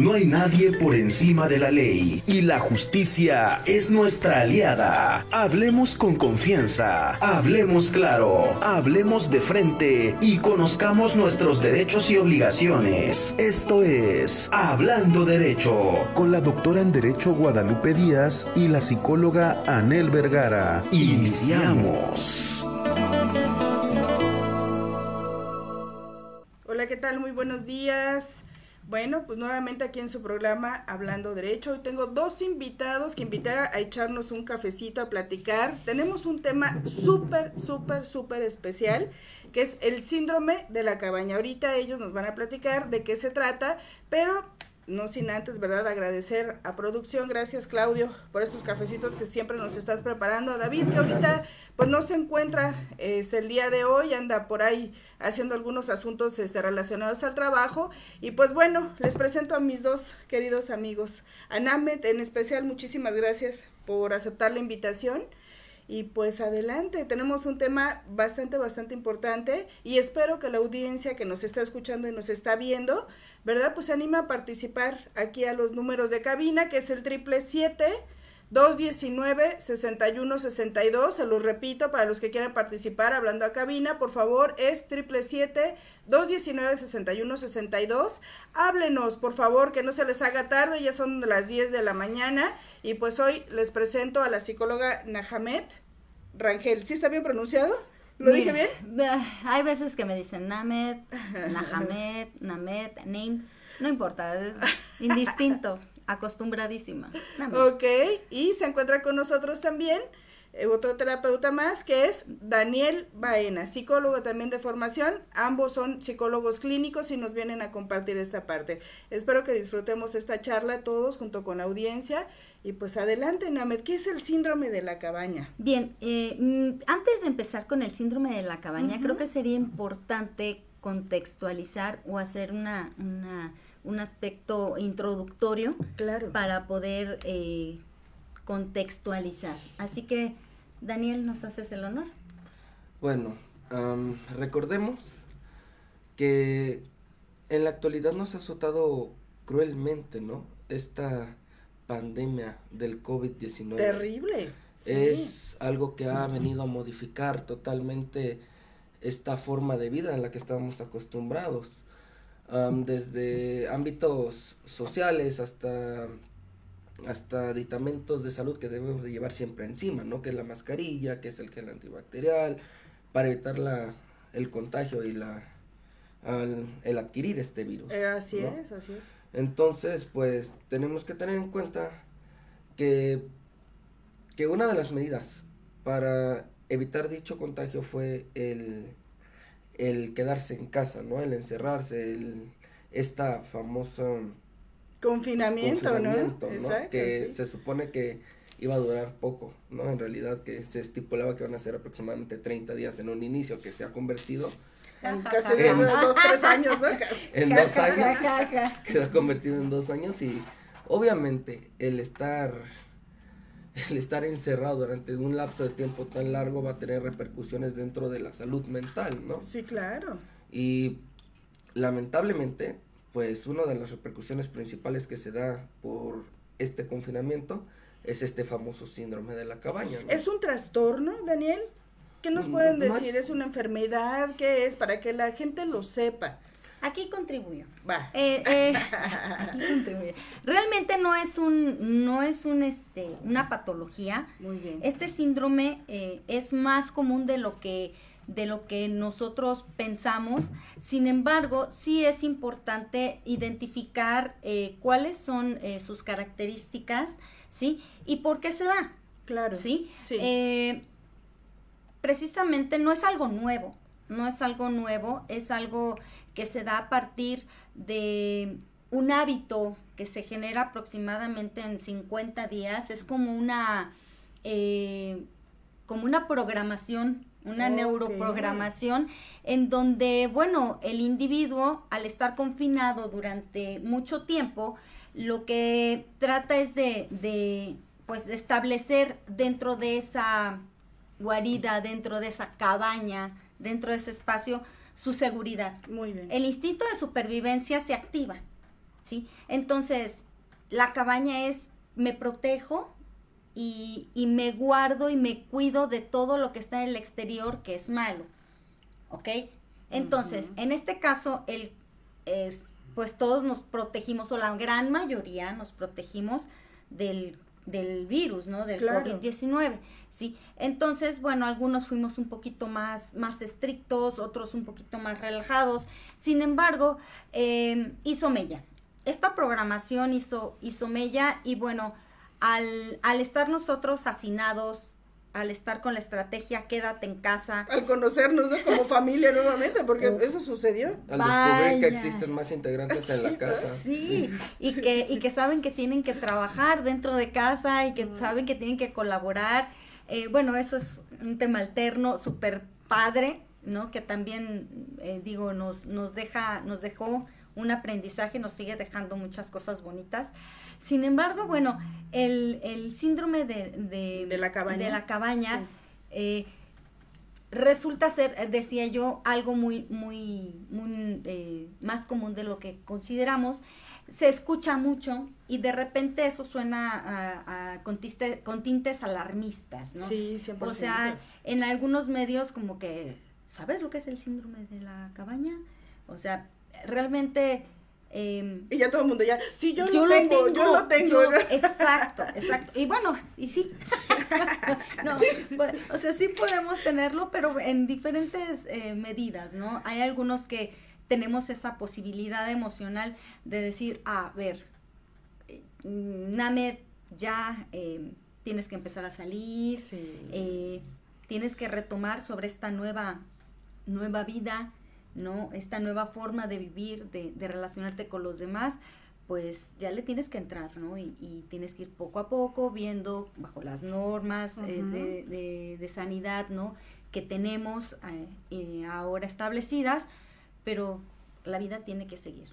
No hay nadie por encima de la ley y la justicia es nuestra aliada. Hablemos con confianza, hablemos claro, hablemos de frente y conozcamos nuestros derechos y obligaciones. Esto es Hablando Derecho con la doctora en Derecho Guadalupe Díaz y la psicóloga Anel Vergara. Iniciamos. Hola, ¿qué tal? Muy buenos días. Bueno, pues nuevamente aquí en su programa Hablando Derecho. Hoy tengo dos invitados que invité a echarnos un cafecito, a platicar. Tenemos un tema súper, súper, súper especial, que es el síndrome de la cabaña. Ahorita ellos nos van a platicar de qué se trata, pero no sin antes, ¿verdad? Agradecer a producción, gracias Claudio por estos cafecitos que siempre nos estás preparando. A David, que ahorita pues no se encuentra es el día de hoy, anda por ahí haciendo algunos asuntos este, relacionados al trabajo. Y pues bueno, les presento a mis dos queridos amigos. A en especial, muchísimas gracias por aceptar la invitación. Y pues adelante, tenemos un tema bastante, bastante importante y espero que la audiencia que nos está escuchando y nos está viendo, ¿verdad? Pues se anima a participar aquí a los números de cabina, que es el triple siete 219-6162, se los repito para los que quieran participar hablando a cabina, por favor, es 777-219-6162. Háblenos, por favor, que no se les haga tarde, ya son las 10 de la mañana y pues hoy les presento a la psicóloga Nahamet Rangel. ¿Sí está bien pronunciado? ¿Lo dije bien? Hay veces que me dicen Namet, Nahamet, Namet, Name, no importa, indistinto acostumbradísima. Ok, y se encuentra con nosotros también eh, otro terapeuta más que es Daniel Baena, psicólogo también de formación. Ambos son psicólogos clínicos y nos vienen a compartir esta parte. Espero que disfrutemos esta charla todos junto con la audiencia. Y pues adelante, Named, ¿qué es el síndrome de la cabaña? Bien, eh, mm, antes de empezar con el síndrome de la cabaña, creo que sería importante contextualizar o hacer una, una un aspecto introductorio claro. para poder eh, contextualizar. Así que, Daniel, ¿nos haces el honor? Bueno, recordemos que en la actualidad nos ha azotado cruelmente, ¿no? Esta pandemia del COVID-19. Terrible. Es algo que ha venido a modificar totalmente esta forma de vida en la que estábamos acostumbrados desde ámbitos sociales hasta hasta aditamentos de salud que debemos de llevar siempre encima, ¿no? Que es la mascarilla, que es el gel antibacterial, para evitar la, el contagio y la el adquirir este virus. Eh, así es, así es. Entonces, pues tenemos que tener en cuenta que, que una de las medidas para evitar dicho contagio fue el el quedarse en casa, ¿no? El encerrarse, el, esta famosa... Confinamiento, ¿no? Exacto, que se supone que iba a durar poco, ¿no? En realidad que se estipulaba que van a ser aproximadamente 30 días en un inicio, que se ha convertido... En casi en, dos, tres años, ¿no? En dos años, que se ha convertido en dos años y obviamente el estar el estar encerrado durante un lapso de tiempo tan largo va a tener repercusiones dentro de la salud mental, ¿no? Sí, claro. Y lamentablemente, pues una de las repercusiones principales que se da por este confinamiento es este famoso síndrome de la cabaña. ¿Es un trastorno, Daniel? ¿Qué nos pueden decir? es... una enfermedad? ¿Qué es? Para que la gente lo sepa. Aquí contribuyo. Va. Eh, eh, aquí contribuyo. Realmente no es un, no es un, este, una patología. Muy bien. Este síndrome eh, es más común de lo que de lo que nosotros pensamos. Sin embargo, sí es importante identificar cuáles son sus características, ¿sí? Y por qué se da. Claro. ¿Sí? sí. precisamente no es algo nuevo, no es algo nuevo, es algo que se da a partir de un hábito que se genera aproximadamente en 50 días, es como una, eh, como una programación, una neuroprogramación, en donde, bueno, el individuo, al estar confinado durante mucho tiempo, lo que trata es de, de pues, de establecer dentro de esa guarida, dentro de esa cabaña, dentro de ese espacio, su seguridad. Muy bien. El instinto de supervivencia se activa. ¿sí? Entonces, la cabaña es, me protejo y, y me guardo y me cuido de todo lo que está en el exterior que es malo, ¿ok? Entonces, en este caso, el, es, pues todos nos protegimos, o la gran mayoría nos protegimos del, del virus, ¿no? Del Claro. COVID-19, ¿sí? Entonces, bueno, algunos fuimos un poquito más, más estrictos, otros un poquito más relajados. Sin embargo, eh, hizo mella. Esta programación hizo, hizo mella y bueno, al, al estar nosotros hacinados, al estar con la estrategia quédate en casa, Al conocernos, ¿no? Como familia nuevamente, porque Uf. eso sucedió. Al descubrir que existen más integrantes en la Sí, casa. Sí, y que, y que saben que tienen que trabajar dentro de casa y que saben que tienen que colaborar. Eh, bueno, eso es un tema alterno, súper padre, ¿no? Que también, eh, digo, nos, nos deja, nos dejó un aprendizaje, nos sigue dejando muchas cosas bonitas. Sin embargo, bueno, el, el síndrome de, de, De la cabaña. de la cabaña, Sí. eh, resulta ser, eh, decía yo, algo muy, muy, muy eh, más común de lo que consideramos. Se escucha mucho y de repente eso suena a- a- con, tiste- con tintes alarmistas, ¿no? Sí, 100%. O sea, en algunos medios como que, ¿sabes lo que es el síndrome de la cabaña? O sea, realmente... em, y ya todo el mundo ya, sí, yo, yo lo tengo, yo lo tengo. exacto, exacto. Y bueno, y sí. no, bueno, o sea, sí podemos tenerlo, pero en diferentes eh, medidas, ¿no? Hay algunos que tenemos esa posibilidad emocional de decir, a ver, eh, Named, ya eh, tienes que empezar a salir, Sí. eh, tienes que retomar sobre esta nueva, nueva vida, ¿no? Esta nueva forma de vivir, de, de relacionarte con los demás, pues ya le tienes que entrar, ¿no? Y, y tienes que ir poco a poco viendo bajo las normas eh, de, de- de sanidad, ¿no? Que tenemos eh, eh, ahora establecidas, pero la vida tiene que seguir.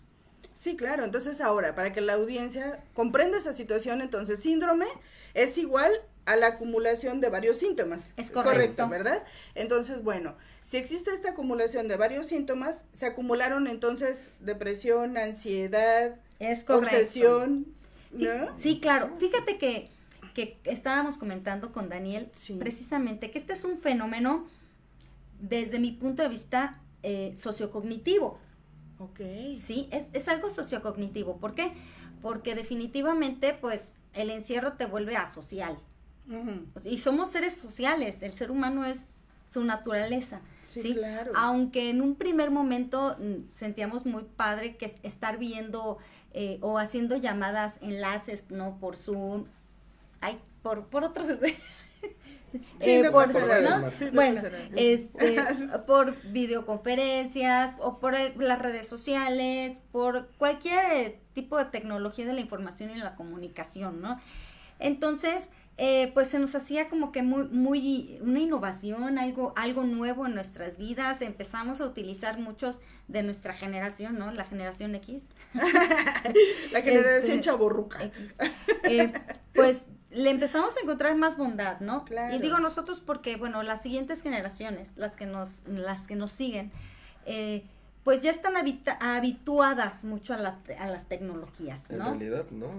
Sí, claro. Entonces ahora, para que la audiencia comprenda esa situación, entonces síndrome es igual a la acumulación de varios síntomas. Es correcto. ¿verdad? Entonces, bueno, si existe esta acumulación de varios síntomas, se acumularon entonces depresión, ansiedad, Es obsesión, Sí, ¿no? sí, claro. Fíjate que, que estábamos comentando con Daniel Sí. precisamente que este es un fenómeno desde mi punto de vista eh, sociocognitivo. Ok. Sí, es, es algo sociocognitivo. ¿Por qué? Porque definitivamente, pues, el encierro te vuelve asocial. Ujú. Y somos seres sociales. El ser humano es su naturaleza. Sí, Sí, claro. Aunque en un primer momento mm, sentíamos muy padre que es- estar viendo eh, o haciendo llamadas, enlaces, ¿no? Por Zoom, ay, por, por otros... Sí, eh, no por, nada. ¿no? Sí, no bueno, este, por videoconferencias o por el- las redes sociales, por cualquier eh, tipo de tecnología de la información y la comunicación, ¿no? Entonces, eh, pues se nos hacía como que muy, muy, una innovación, algo, algo nuevo en nuestras vidas. Empezamos a utilizar muchos de nuestra generación, ¿no? La generación X. La generación Este, chaborruca. X. Eh, pues le empezamos a encontrar más bondad, ¿no? Claro. Y digo nosotros porque, bueno, las siguientes generaciones, las que nos, las que nos siguen, eh, pues ya están habita- habituadas mucho a, la- a las tecnologías, En ¿no? realidad, no.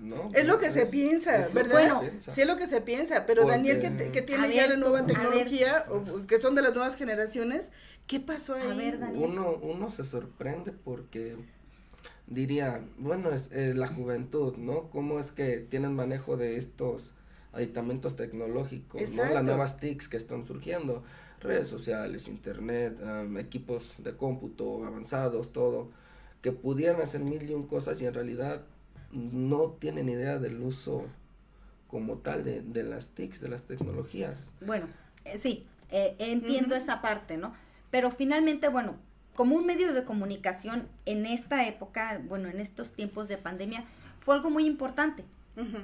No Es lo que pues, se piensa, ¿verdad? Bueno, piensa. Sí, es lo que se piensa, pero Porque- Daniel, que, tiene ya ver, la nueva tecnología, o que son de las nuevas generaciones, ¿qué pasó ahí? A ver, Daniel. Uno, uno se sorprende porque diría, bueno, es, es la juventud, ¿no? ¿Cómo es que tienen manejo de estos aditamentos tecnológicos, ¿no? Exacto. Las nuevas TICs que están surgiendo, redes sociales, internet, equipos de cómputo avanzados, todo, que pudieran hacer mil y un cosas y en realidad no tienen idea del uso como tal de, de las TICs, de las tecnologías. Bueno, eh, sí, eh, entiendo esa parte, ¿no? Pero finalmente, bueno, como un medio de comunicación en esta época, bueno, en estos tiempos de pandemia, fue algo muy importante,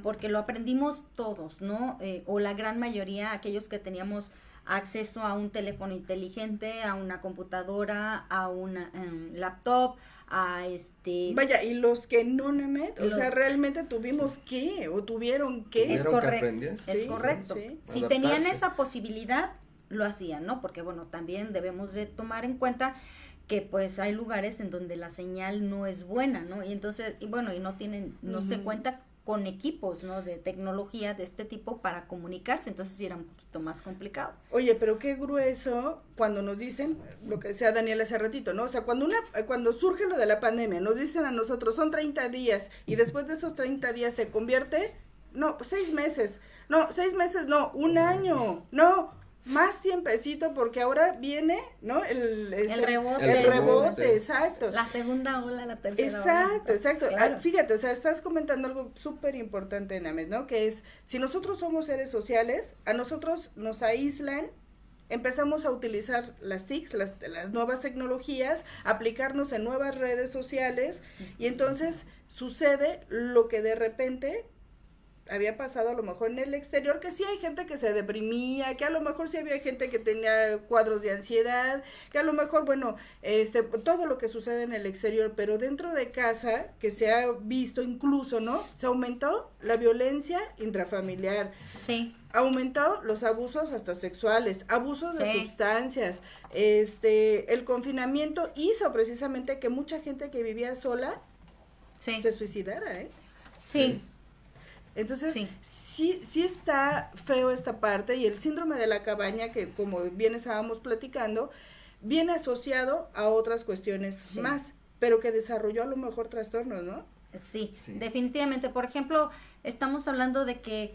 porque lo aprendimos todos, ¿no? Eh, o la gran mayoría, aquellos que teníamos acceso a un teléfono inteligente, a una computadora, a una em, laptop, a este... Vaya, y los que no, Nemet, o Los- sea, realmente tuvimos que, o tuvieron que. Es que correcto. aprender. Es Sí, correcto. sí. Si tenían esa posibilidad, lo hacían, ¿no? Porque, bueno, también debemos de tomar en cuenta que pues hay lugares en donde la señal no es buena, ¿no? Y entonces, y bueno, y no tienen, no se cuenta con equipos, ¿no? De tecnología de este tipo para comunicarse, entonces sí era un poquito más complicado. Oye, pero qué grueso cuando nos dicen, lo que decía Daniel hace ratito, ¿no? O sea, cuando una, cuando surge lo de la pandemia, nos dicen a nosotros, son 30 días, y después de esos 30 días se convierte, no, seis meses, no, seis meses, no, un año, no, más tiempecito porque ahora viene, ¿no? El, este, el rebote. El, rebote, exacto. La segunda ola, la tercera exacto, Exacto, exacto. Ah, fíjate, o sea, estás comentando algo súper importante, Names, ¿no? Que es, si nosotros somos seres sociales, a nosotros nos aíslan empezamos a utilizar las TICs, las, las, nuevas tecnologías, aplicarnos en nuevas redes sociales y entonces sucede lo que de repente había pasado a lo mejor en el exterior, que sí hay gente que se deprimía, que a lo mejor sí había gente que tenía cuadros de ansiedad, que a lo mejor, bueno, este, todo lo que sucede en el exterior, pero dentro de casa, que se ha visto incluso, ¿no? Se aumentó la violencia intrafamiliar. Sí. Aumentó los abusos hasta sexuales, abusos de sustancias, este, el confinamiento hizo precisamente que mucha gente que vivía sola se suicidara, ¿eh? sí. Entonces, sí. sí. está feo esta parte y el síndrome de la cabaña, que como bien estábamos platicando, viene asociado a otras cuestiones más, pero que desarrolló a lo mejor trastornos, ¿no? Sí, definitivamente. Por ejemplo, estamos hablando de que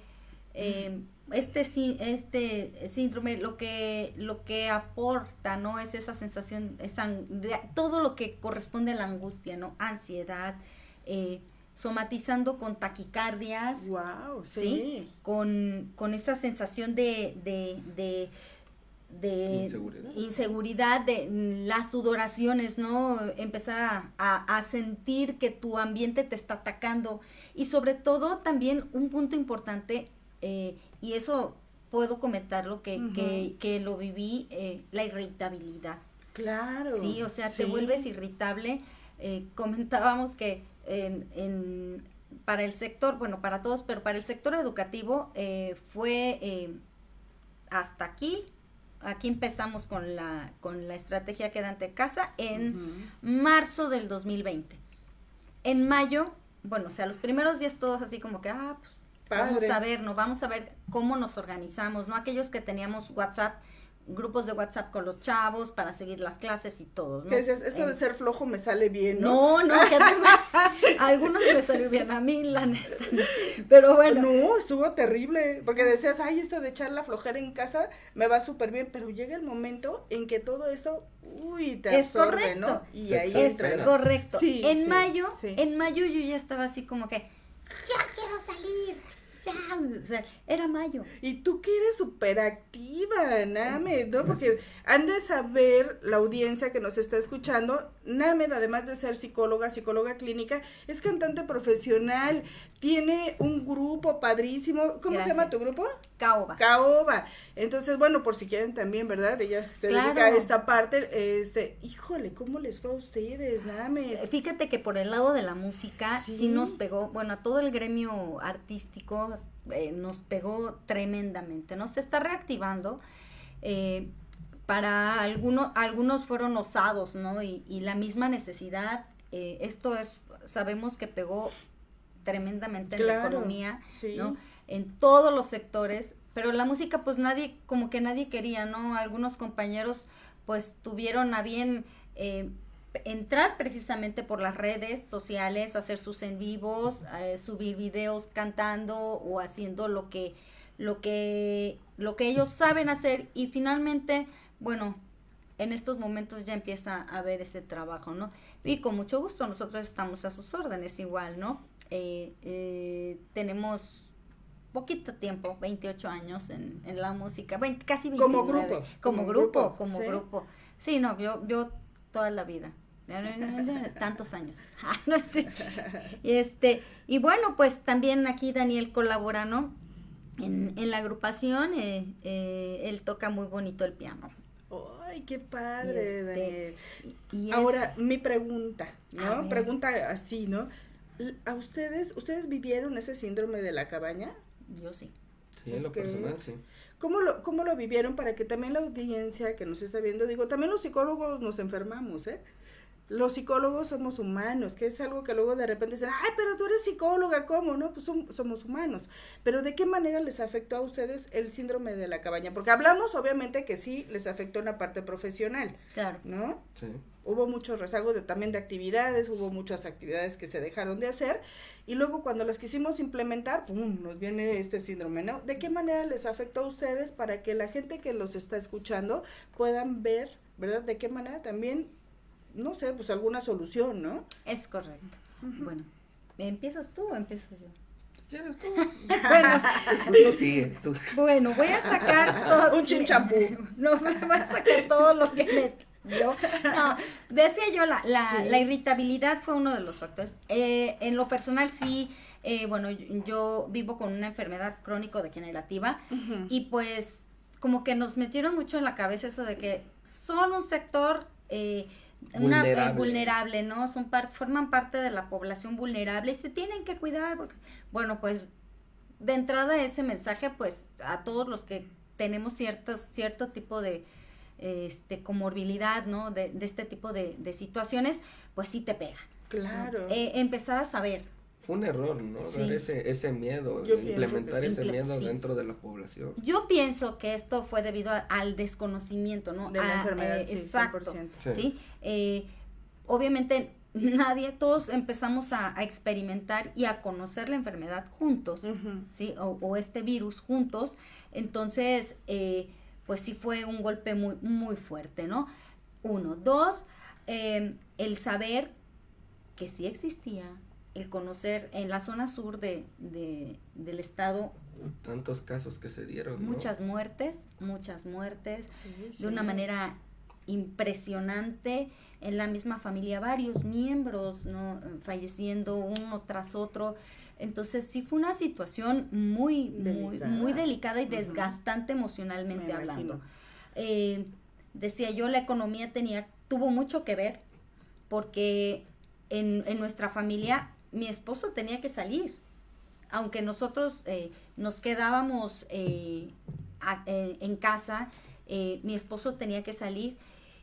eh, este, este síndrome lo que, lo que aporta, ¿no? Es esa sensación, esa, de, todo lo que corresponde a la angustia, ¿no? Ansiedad, eh, somatizando con taquicardias. Wow, sí. Con, con, esa sensación de, de, de, inseguridad. de las sudoraciones, ¿no? Empezar a, sentir que tu ambiente te está atacando. Y sobre todo también un punto importante, eh, y eso puedo comentarlo, que, que, que lo viví, eh, la irritabilidad. Claro. Sí, o sea, te vuelves irritable. Eh, comentábamos que en, para el sector, bueno, para todos, pero para el sector educativo eh, fue eh, hasta aquí. Aquí empezamos con la, con la estrategia quedante casa en marzo del 2020. En mayo, bueno, o sea, los primeros días todos así como que, ah, pues vamos a ver, ¿no? Vamos a ver cómo nos organizamos, ¿no? Aquellos que teníamos WhatsApp, grupos de WhatsApp con los chavos para seguir las clases y todo, ¿no? ¿Qué dices? Eso de ser flojo me sale bien, ¿no? No, no, que a algunos les salió bien, a mí la neta. Pero bueno. No, estuvo terrible, porque decías, ay, esto de echar la flojera en casa me va súper bien, pero llega el momento en que todo eso, uy, te es absorbe, correcto. ¿no? Y ahí es correcto. en mayo, en mayo yo ya estaba así como que, ya quiero salir ya, era mayo. Y tú que eres súper activa, Named, ¿no? Porque han de saber la audiencia que nos está escuchando, Named, además de ser psicóloga, psicóloga clínica, es cantante profesional, tiene un grupo padrísimo. ¿Cómo se llama tu grupo? Caoba. Caoba. Entonces, bueno, por si quieren también, ¿verdad? Ella se dedica a esta parte. Este, híjole, ¿cómo les fue a ustedes, Named? Fíjate que por el lado de la música sí nos pegó, bueno, a todo el gremio artístico eh, nos pegó tremendamente, ¿no? Se está reactivando. Eh, para algunos, algunos fueron osados, ¿no? Y, la misma necesidad, eh, esto es, sabemos que pegó tremendamente en la economía, ¿no? En todos los sectores, pero la música pues nadie, como que nadie quería, ¿no? Algunos compañeros pues tuvieron a bien entrar precisamente por las redes sociales, hacer sus en vivos, eh, subir videos cantando o haciendo lo que, lo que, lo que ellos saben hacer y finalmente, bueno, en estos momentos ya empieza a ver ese trabajo, ¿no? Y con mucho gusto nosotros estamos a sus órdenes igual, ¿no? Eh, eh, tenemos poquito tiempo, 28 años en, en la música, casi 29. Como grupo. Como, grupo, como grupo. Sí, no, yo, yo toda la vida tantos años. Ah, no sé. Este, y bueno, pues también aquí Daniel colabora, ¿no? En, en la agrupación, eh, eh, él toca muy bonito el piano. ¡Ay, qué padre, este, Daniel! Ahora, mi pregunta, ¿no? Pregunta así, ¿no? ¿A ustedes, ustedes vivieron ese síndrome de la cabaña? Yo sí. Sí, en lo personal, sí. ¿Cómo lo, ¿Cómo lo vivieron para que también la audiencia que nos está viendo, digo, también los psicólogos nos enfermamos, ¿eh? Los psicólogos somos humanos, que es algo que luego de repente dicen, ay, pero tú eres psicóloga, ¿cómo? No, pues som- somos humanos. Pero ¿de qué manera les afectó a ustedes el síndrome de la cabaña? Porque hablamos obviamente que sí les afectó en la parte profesional, Claro. ¿no? Sí. hubo mucho rezago de, también de actividades, hubo muchas actividades que se dejaron de hacer y luego cuando las quisimos implementar, ¡pum!, nos viene este síndrome, ¿no? ¿De qué manera les afectó a ustedes para que la gente que los está escuchando puedan ver, ¿verdad? De qué manera también, no sé, pues alguna solución, ¿no? Es correcto. Bueno, ¿empiezas tú o empiezo yo? ¿Quieres tú? Bueno, Tú, tú sigue, tú. bueno, voy a sacar todo. Un chinchampú. No, voy a sacar todo lo que me dio. No, decía yo, la, la, Sí. la irritabilidad fue uno de los factores. Eh, en lo personal, sí, eh, bueno, yo, yo vivo con una enfermedad crónico-degenerativa y pues como que nos metieron mucho en la cabeza eso de que son un sector eh, una- eh, Vulnerable. ¿no? Son par- forman parte de la población vulnerable y se tienen que cuidar. Porque, bueno, pues de entrada ese mensaje, pues a todos los que tenemos ciertas, cierto tipo de este comorbilidad, ¿no? De, de este tipo de, de situaciones, pues sí te pega. Claro. Eh, empezar a saber, Fue un error, ¿no? Sí. Dar ese, ese miedo, Yo implementar ese miedo sí. dentro de la población. Yo pienso que esto fue debido a- al desconocimiento, ¿no? De la A- enfermedad, eh, sí, exacto, 100%. Sí. ¿sí? Eh, obviamente nadie, todos empezamos a, a experimentar y a conocer la enfermedad juntos. ¿sí? O, o este virus juntos. Entonces, eh, pues sí fue un golpe muy, muy fuerte, ¿no? Uno. Dos, eh, el saber que sí existía, el conocer en la zona sur de, de- del estado Tantos casos que se dieron, ¿no? muchas muertes, muchas muertes, Sí, de una manera impresionante en la misma familia, varios miembros ¿no? falleciendo uno tras otro. Entonces sí fue una situación muy, muy, Delicada. muy delicada y desgastante emocionalmente Me hablando. Eh, decía yo, la economía tenía, tuvo mucho que ver porque en, en nuestra familia mi esposo tenía que salir. Aunque nosotros eh, nos quedábamos eh, a- en casa, eh, mi esposo tenía que salir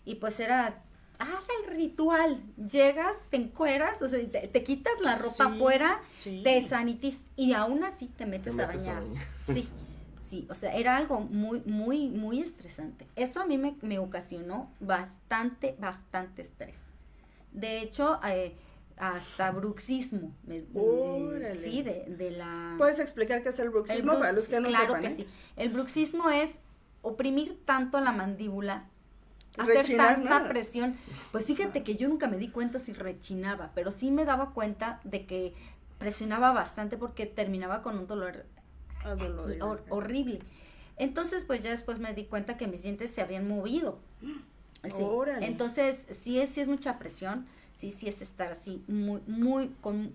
y pues era, haz el ritual, llegas, te encueras, o sea, te, te quitas la ropa Sí, afuera, sí. te sanitizas y aún así te metes, a metes a bañar. bañar. Sí, sí, o sea, era algo muy, muy, muy estresante. Eso a mí me, me ocasionó bastante, bastante estrés. De hecho, eh, hasta bruxismo. Órale. sí, de, de la... ¿Puedes explicar qué es el el bruxismo para los que no claro sepan? que eh? sí. El bruxismo es oprimir tanto la mandíbula, hacer Rechinar, tanta presión. Pues fíjate que yo nunca me di cuenta si rechinaba, pero sí me daba cuenta de que presionaba bastante porque terminaba con un dolor Adolorido. aquí, hor- horrible. Entonces, pues ya después me di cuenta que mis dientes se habían movido. Sí. Entonces, sí es, sí es mucha presión, sí, sí es estar así, muy, muy, con,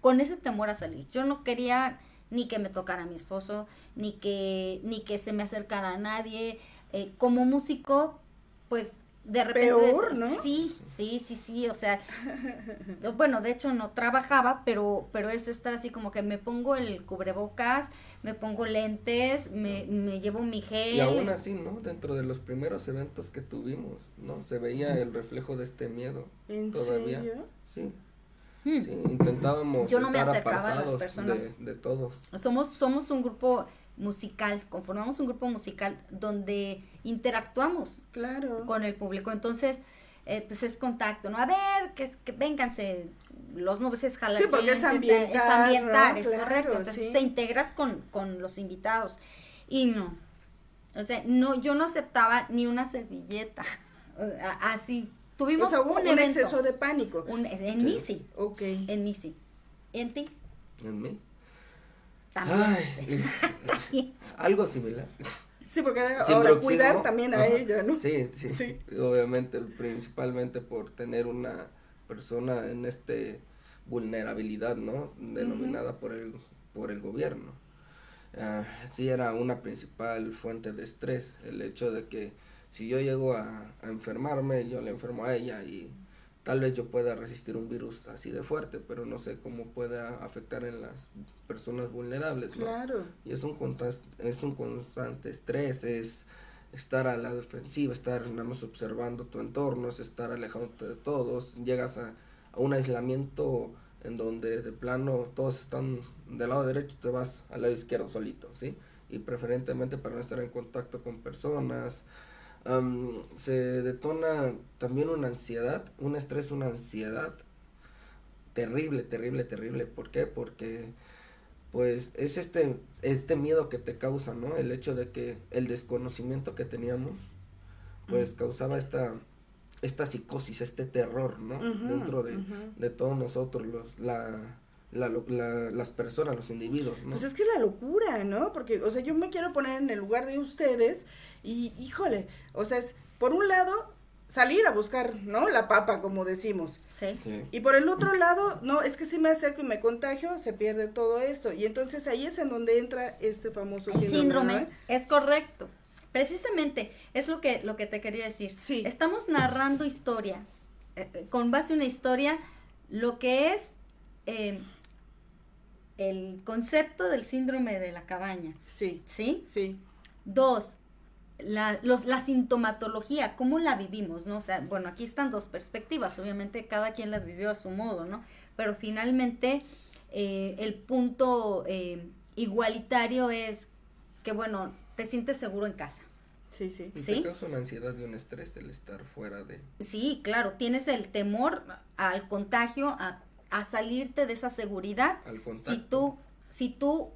con ese temor a salir. Yo no quería ni que me tocara mi esposo, ni que, ni que se me acercara a nadie. Eh, como músico, pues de repente... Peor, ¿no? Sí, sí, sí, sí, o sea, bueno, de hecho no trabajaba, pero, pero es estar así como que me pongo el cubrebocas, me pongo lentes, me, me llevo mi gel. Y aún así, ¿no? Dentro de los primeros eventos que tuvimos, ¿no? Se veía el reflejo de este miedo. ¿En todavía. serio? Sí, Hmm. sí, intentábamos Yo no me acercaba a las personas. de, de todos. Somos, somos un grupo musical, conformamos un grupo musical donde interactuamos Claro. con el público. Entonces, eh, pues es contacto, ¿no? A ver, que, que vénganse, los nubes es jalar Sí, porque es gente, es ambientar, ambientar, ¿no? es Claro, correcto. Entonces sí. te integras con, con los invitados. Y no, o sea, no, yo no aceptaba ni una servilleta. Así, tuvimos o sea, hubo un, un, evento. exceso de pánico. un- en mí sí, Ok. en mí sí. ¿En ti? En mí. También. Ay, algo similar. Sí, porque ahora cuidar también a Ajá. ella, ¿no? Sí, sí, Sí. Obviamente, principalmente por tener una persona en este vulnerabilidad, ¿no? Denominada por el por el gobierno. Ah, sí era una principal fuente de estrés el hecho de que si yo llego a, a enfermarme, yo le enfermo a ella y tal vez yo pueda resistir un virus así de fuerte, pero no sé cómo pueda afectar en las personas vulnerables, ¿no? Claro. Y es un, es un constante estrés, es estar a la defensiva, estar nada más observando tu entorno, es estar alejándote de todos, llegas a, a un aislamiento en donde de plano todos están del lado derecho, te vas al lado izquierdo solito, ¿sí? Y preferentemente para no estar en contacto con personas. Se detona también una ansiedad, un estrés, una ansiedad terrible, terrible, terrible. ¿Por qué? Porque pues es este, este miedo que te causa, ¿no? El hecho de que el desconocimiento que teníamos, pues causaba esta esta psicosis, este terror, ¿no? Dentro de, de, todos nosotros, los, la, la, las personas, los individuos, ¿no? Pues es que la locura, ¿no? Porque, o sea, yo me quiero poner en el lugar de ustedes y, híjole, o sea, es, por un lado, salir a buscar, ¿no? La papa, como decimos. Sí. Y por el otro lado, no, es que si me acerco y me contagio, se pierde todo esto. Y entonces ahí es en donde entra este famoso síndrome. síndrome. Es correcto. Precisamente, es lo que, lo que te quería decir. Sí. Estamos narrando historia, eh, eh, con base en una historia, lo que es eh, el concepto del síndrome de la cabaña. Sí. ¿Sí? Sí. Dos, la, los, la sintomatología, cómo la vivimos, ¿no? O sea, bueno, aquí están dos perspectivas, obviamente cada quien la vivió a su modo, ¿no? Pero finalmente el punto igualitario es que, bueno, te sientes seguro en casa. Sí, sí. Y te causa una ansiedad y un estrés el estar fuera de... Sí, claro, tienes el temor al contagio, a, a salirte de esa seguridad. Al contacto. Si tú, si tú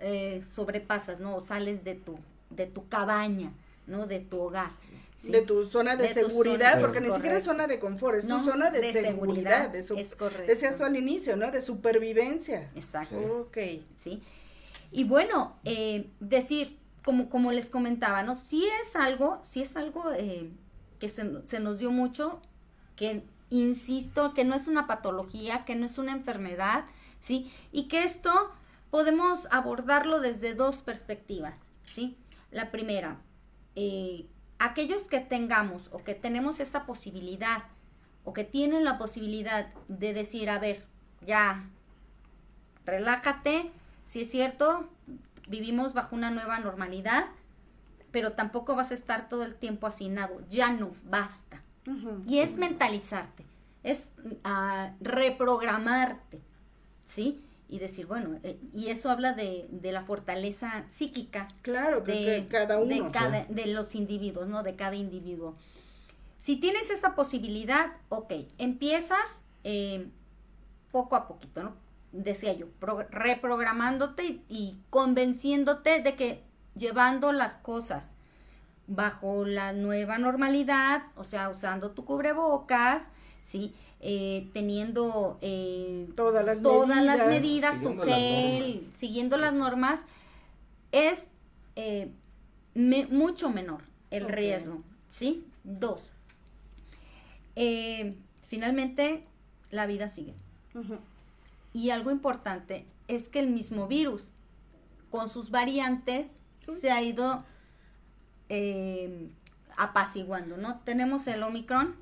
eh, sobrepasas, ¿no? O sales de tu, de tu cabaña, ¿no? De tu hogar. De tu zona de, seguridad, porque ni siquiera es zona de confort, es tu zona de, seguridad. de es correcto. Decías tú al inicio, ¿no? De supervivencia. Exacto. Ok. Sí. Y bueno, eh, decir, como, como les comentaba, ¿no? Sí es algo, sí es algo eh, que se, se, nos dio mucho, que insisto, que no es una patología, que no es una enfermedad, ¿sí? Y que esto podemos abordarlo desde dos perspectivas, ¿sí? La primera, eh, aquellos que tengamos o que tenemos esa posibilidad o que tienen la posibilidad de decir, a ver, ya, relájate, si es cierto, vivimos bajo una nueva normalidad, pero tampoco vas a estar todo el tiempo hacinado, ya no, basta. Y es mentalizarte, es uh, reprogramarte, ¿sí? Y decir, bueno, eh, y eso habla de, de, la fortaleza psíquica. Claro, de, cada uno. De, cada, de los individuos, ¿no? De cada individuo. Si tienes esa posibilidad, ok, empiezas eh, poco a poquito, ¿no? decía yo, reprogramándote y, convenciéndote de que llevando las cosas bajo la nueva normalidad, o sea, usando tu cubrebocas, ¿sí? Eh, teniendo eh, todas las todas medidas, las medidas tu gel, siguiendo las normas, es eh, mucho menor el riesgo, ¿sí? Dos. finalmente, la vida sigue. Y algo importante es que el mismo virus, con sus variantes, se ha ido eh, apaciguando, ¿no? Tenemos el Omicron,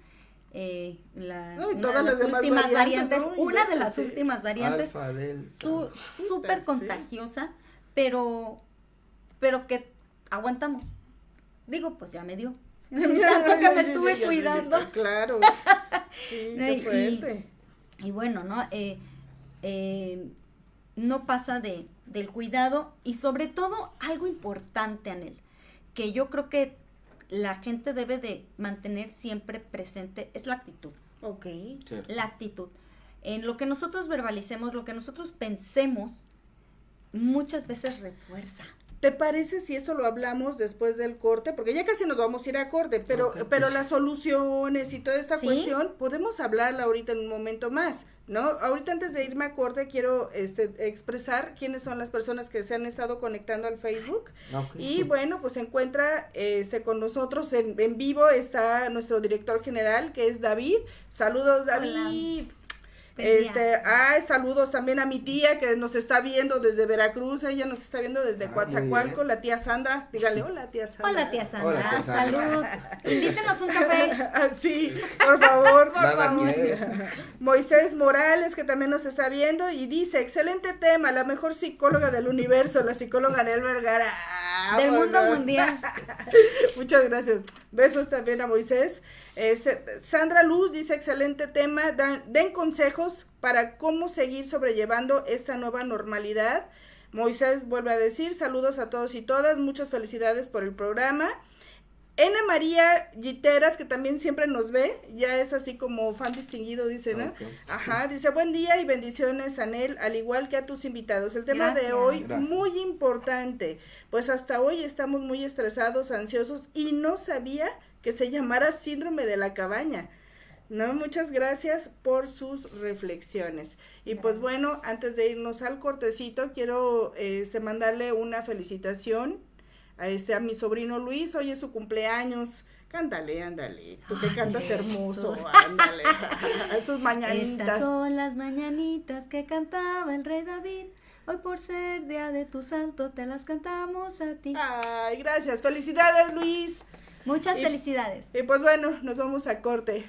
eh, la, una de las, últimas variantes, una de las últimas variantes, súper contagiosa, pero, pero que aguantamos. Digo, pues ya me dio. Tanto que me estuve cuidando. claro. Sí, qué. Y, y, bueno, ¿no? Eh, eh, no pasa de, del cuidado y sobre todo algo importante, Anel, que yo creo que la gente debe de mantener siempre presente es la actitud. Ok. La actitud. En lo que nosotros verbalicemos, lo que nosotros pensemos, muchas veces refuerza. ¿Te parece si esto lo hablamos después del corte? Porque ya casi nos vamos a ir a corte, pero, pero las soluciones y toda esta cuestión, podemos hablarla ahorita en un momento más, ¿no? Ahorita antes de irme a corte quiero este, expresar quiénes son las personas que se han estado conectando al Facebook. Y bueno, pues se encuentra este, con nosotros en, vivo, está nuestro director general, que es David. Saludos, David. Este, ay, saludos también a mi tía que nos está viendo desde Veracruz, ella nos está viendo desde Ah, Coatzacoalco, la tía Sandra. Dígale, hola tía Sandra. Hola, tía Sandra. Hola, tía Sandra. Salud. Invítenos un café. Ah, sí, por favor, por Nada favor. quieres. Moisés Morales, que también nos está viendo, y dice, excelente tema, la mejor psicóloga del universo, la psicóloga Nel Vergara. Ah, Del mundo mundial. Muchas gracias. Besos también a Moisés. Este, Sandra Luz dice, excelente tema, dan- den consejos para cómo seguir sobrellevando esta nueva normalidad. Moisés vuelve a decir, saludos a todos y todas, muchas felicidades por el programa. Ena María Giteras, que también siempre nos ve, ya es así como fan distinguido, dice, ¿no? Ajá, dice buen día y bendiciones, Anel, al igual que a tus invitados. El tema de hoy, Gracias. muy importante, pues hasta hoy estamos muy estresados, ansiosos y no sabía que se llamara síndrome de la cabaña. No, muchas gracias por sus reflexiones. Y pues bueno, antes de irnos al cortecito, quiero este mandarle una felicitación a este a mi sobrino Luis, hoy es su cumpleaños. Cántale, ándale. Tú que cantas hermoso, ándale. sus Estas mañanitas. son las mañanitas que cantaba el rey David. Hoy por ser día de tu santo te las cantamos a ti. Ay, gracias. Felicidades, Luis. Muchas y- felicidades. Y pues bueno, nos vamos a corte.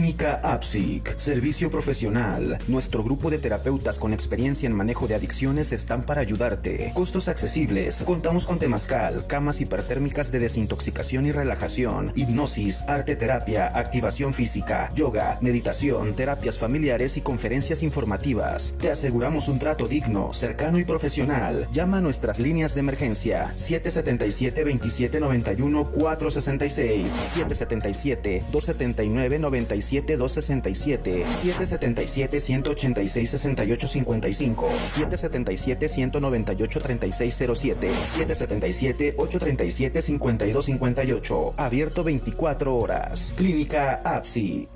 Clínica APSIC, servicio profesional. Nuestro grupo de terapeutas con experiencia en manejo de adicciones están para ayudarte. Costos accesibles. Contamos con temazcal, camas hipertérmicas de desintoxicación y relajación, hipnosis, arte terapia, activación física, yoga, meditación, terapias familiares y conferencias informativas. Te aseguramos un trato digno, cercano y profesional. Llama a nuestras líneas de emergencia 777 2791 466 777 279 97 267 777 186 68 55 777 198 3607 777 837 52 58 abierto 24 horas. Clínica APSIC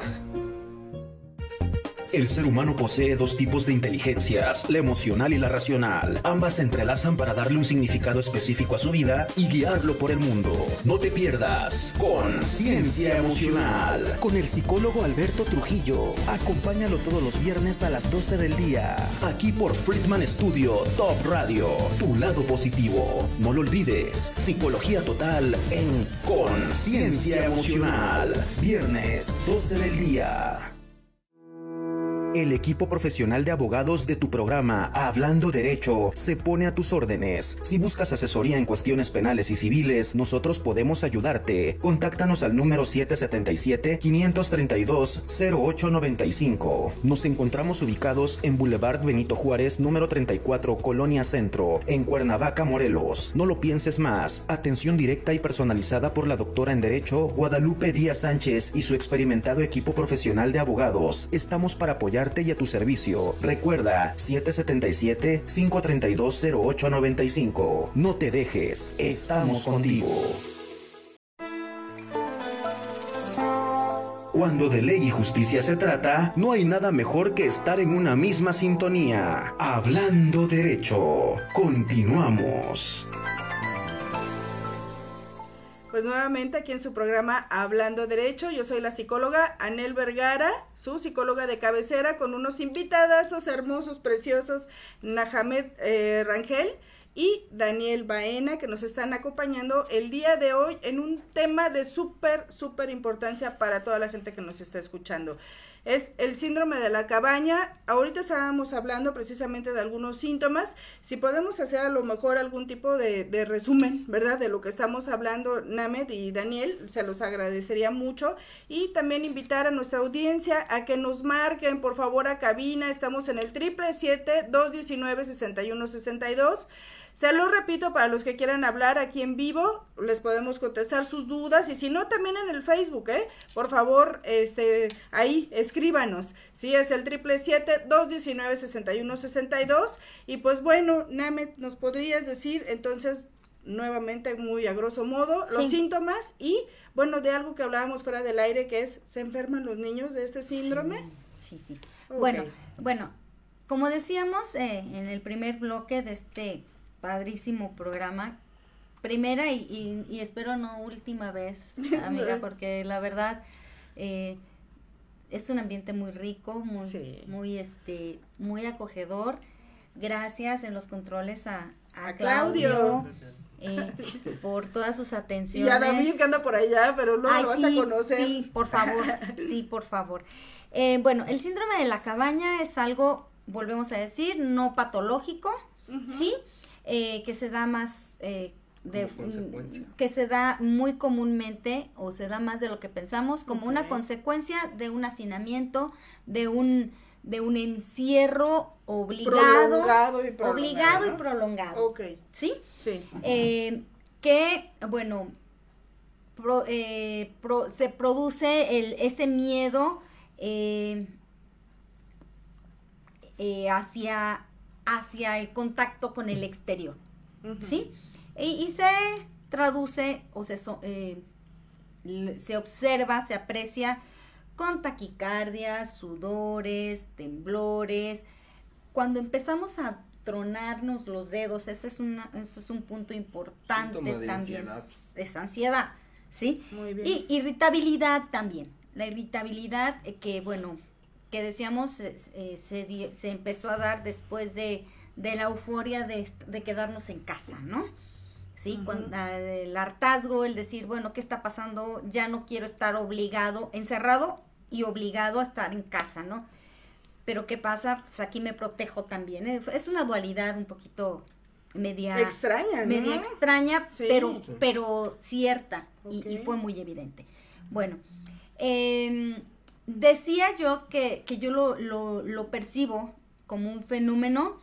el ser humano posee dos tipos de inteligencias, la emocional y la racional. Ambas se entrelazan para darle un significado específico a su vida y guiarlo por el mundo. No te pierdas Conciencia Emocional con el psicólogo Alberto Trujillo. Acompáñalo todos los viernes a las 12 del día. Aquí por Friedman Studio Top Radio. Tu lado positivo. No lo olvides. Psicología total en Conciencia Emocional. Viernes 12 del día. El equipo profesional de abogados de tu programa Hablando Derecho se pone a tus órdenes. Si buscas asesoría en cuestiones penales y civiles, nosotros podemos ayudarte. Contáctanos al número 777-532-0895. Nos encontramos ubicados en Boulevard Benito Juárez, número 34, Colonia Centro, en Cuernavaca, Morelos. No lo pienses más. Atención directa y personalizada por la doctora en Derecho, Guadalupe Díaz Sánchez y su experimentado equipo profesional de abogados. Estamos para y a tu servicio. Recuerda 777-532-0895. No te dejes, estamos contigo. Cuando de ley y justicia se trata, no hay nada mejor que estar en una misma sintonía. Hablando derecho. Continuamos. Pues nuevamente aquí en su programa Hablando Derecho, yo soy la psicóloga Anel Vergara, su psicóloga de cabecera, con unos invitadazos hermosos, preciosos, Nahamed eh, Rangel y Daniel Baena, que nos están acompañando el día de hoy en un tema de súper, súper importancia para toda la gente que nos está escuchando es el síndrome de la cabaña. Ahorita estábamos hablando precisamente de algunos síntomas. Si podemos hacer a lo mejor algún tipo de, resumen, ¿verdad? De lo que estamos hablando, Named y Daniel, se los agradecería mucho. Y también invitar a nuestra audiencia a que nos marquen, por favor, a cabina. Estamos en el 777-219-6162. Se lo repito para los que quieran hablar aquí en vivo, les podemos contestar sus dudas y si no también en el Facebook, ¿eh? Por favor, este, ahí escríbanos. Sí, es el triple siete dos diecinueve sesenta y pues bueno, Namet, nos podrías decir entonces nuevamente muy a grosso modo los Sí. síntomas y bueno, de algo que hablábamos fuera del aire que es se enferman los niños de este síndrome. Sí, sí. Bueno, bueno, como decíamos eh, en el primer bloque de este padrísimo programa, primera y, y- y espero no última vez, amiga, porque la verdad eh, es un ambiente muy rico, muy, Sí. muy, este, muy acogedor. Gracias en los controles a, a, A Claudio. Claudio, eh, por todas sus Y atenciones. a David que anda por allá, pero no Ay, lo vas sí, a conocer. Sí, por favor, sí, por favor. Eh, bueno, el síndrome de la cabaña es algo, volvemos a decir, no patológico. ¿sí? Eh, que se da más, eh, de, que se da muy comúnmente o se da más de lo que pensamos como una consecuencia de un hacinamiento, de un, de un encierro obligado, Prolongado y prolongado. obligado y prolongado, Ok, ¿sí? sí. eh, que, bueno, pro- eh, pro- se produce el, ese miedo eh, eh, hacia, hacia el contacto con el exterior. ¿sí? Y, y se traduce o se, eh, se observa, se aprecia con taquicardias, sudores, temblores. Cuando empezamos a tronarnos los dedos, ese es, una, ese es un punto importante también. ansiedad. Es ansiedad, ¿sí? Muy bien. Y irritabilidad también. La irritabilidad eh, que, bueno, que decíamos eh, eh, se, se empezó a dar después de, de la euforia de, de quedarnos en casa, ¿no? Sí. Cuando, ah, el hartazgo, el decir, bueno, ¿qué está pasando? Ya no quiero estar obligado, encerrado y obligado a estar en casa, ¿no? Pero ¿qué pasa? Pues aquí me protejo también. ¿eh? Es una dualidad un poquito media Extraña, ¿no? media extraña, Sí. pero, Sí. pero cierta y- y, fue muy evidente. Bueno, em, decía yo que, que yo lo, lo- lo percibo como un fenómeno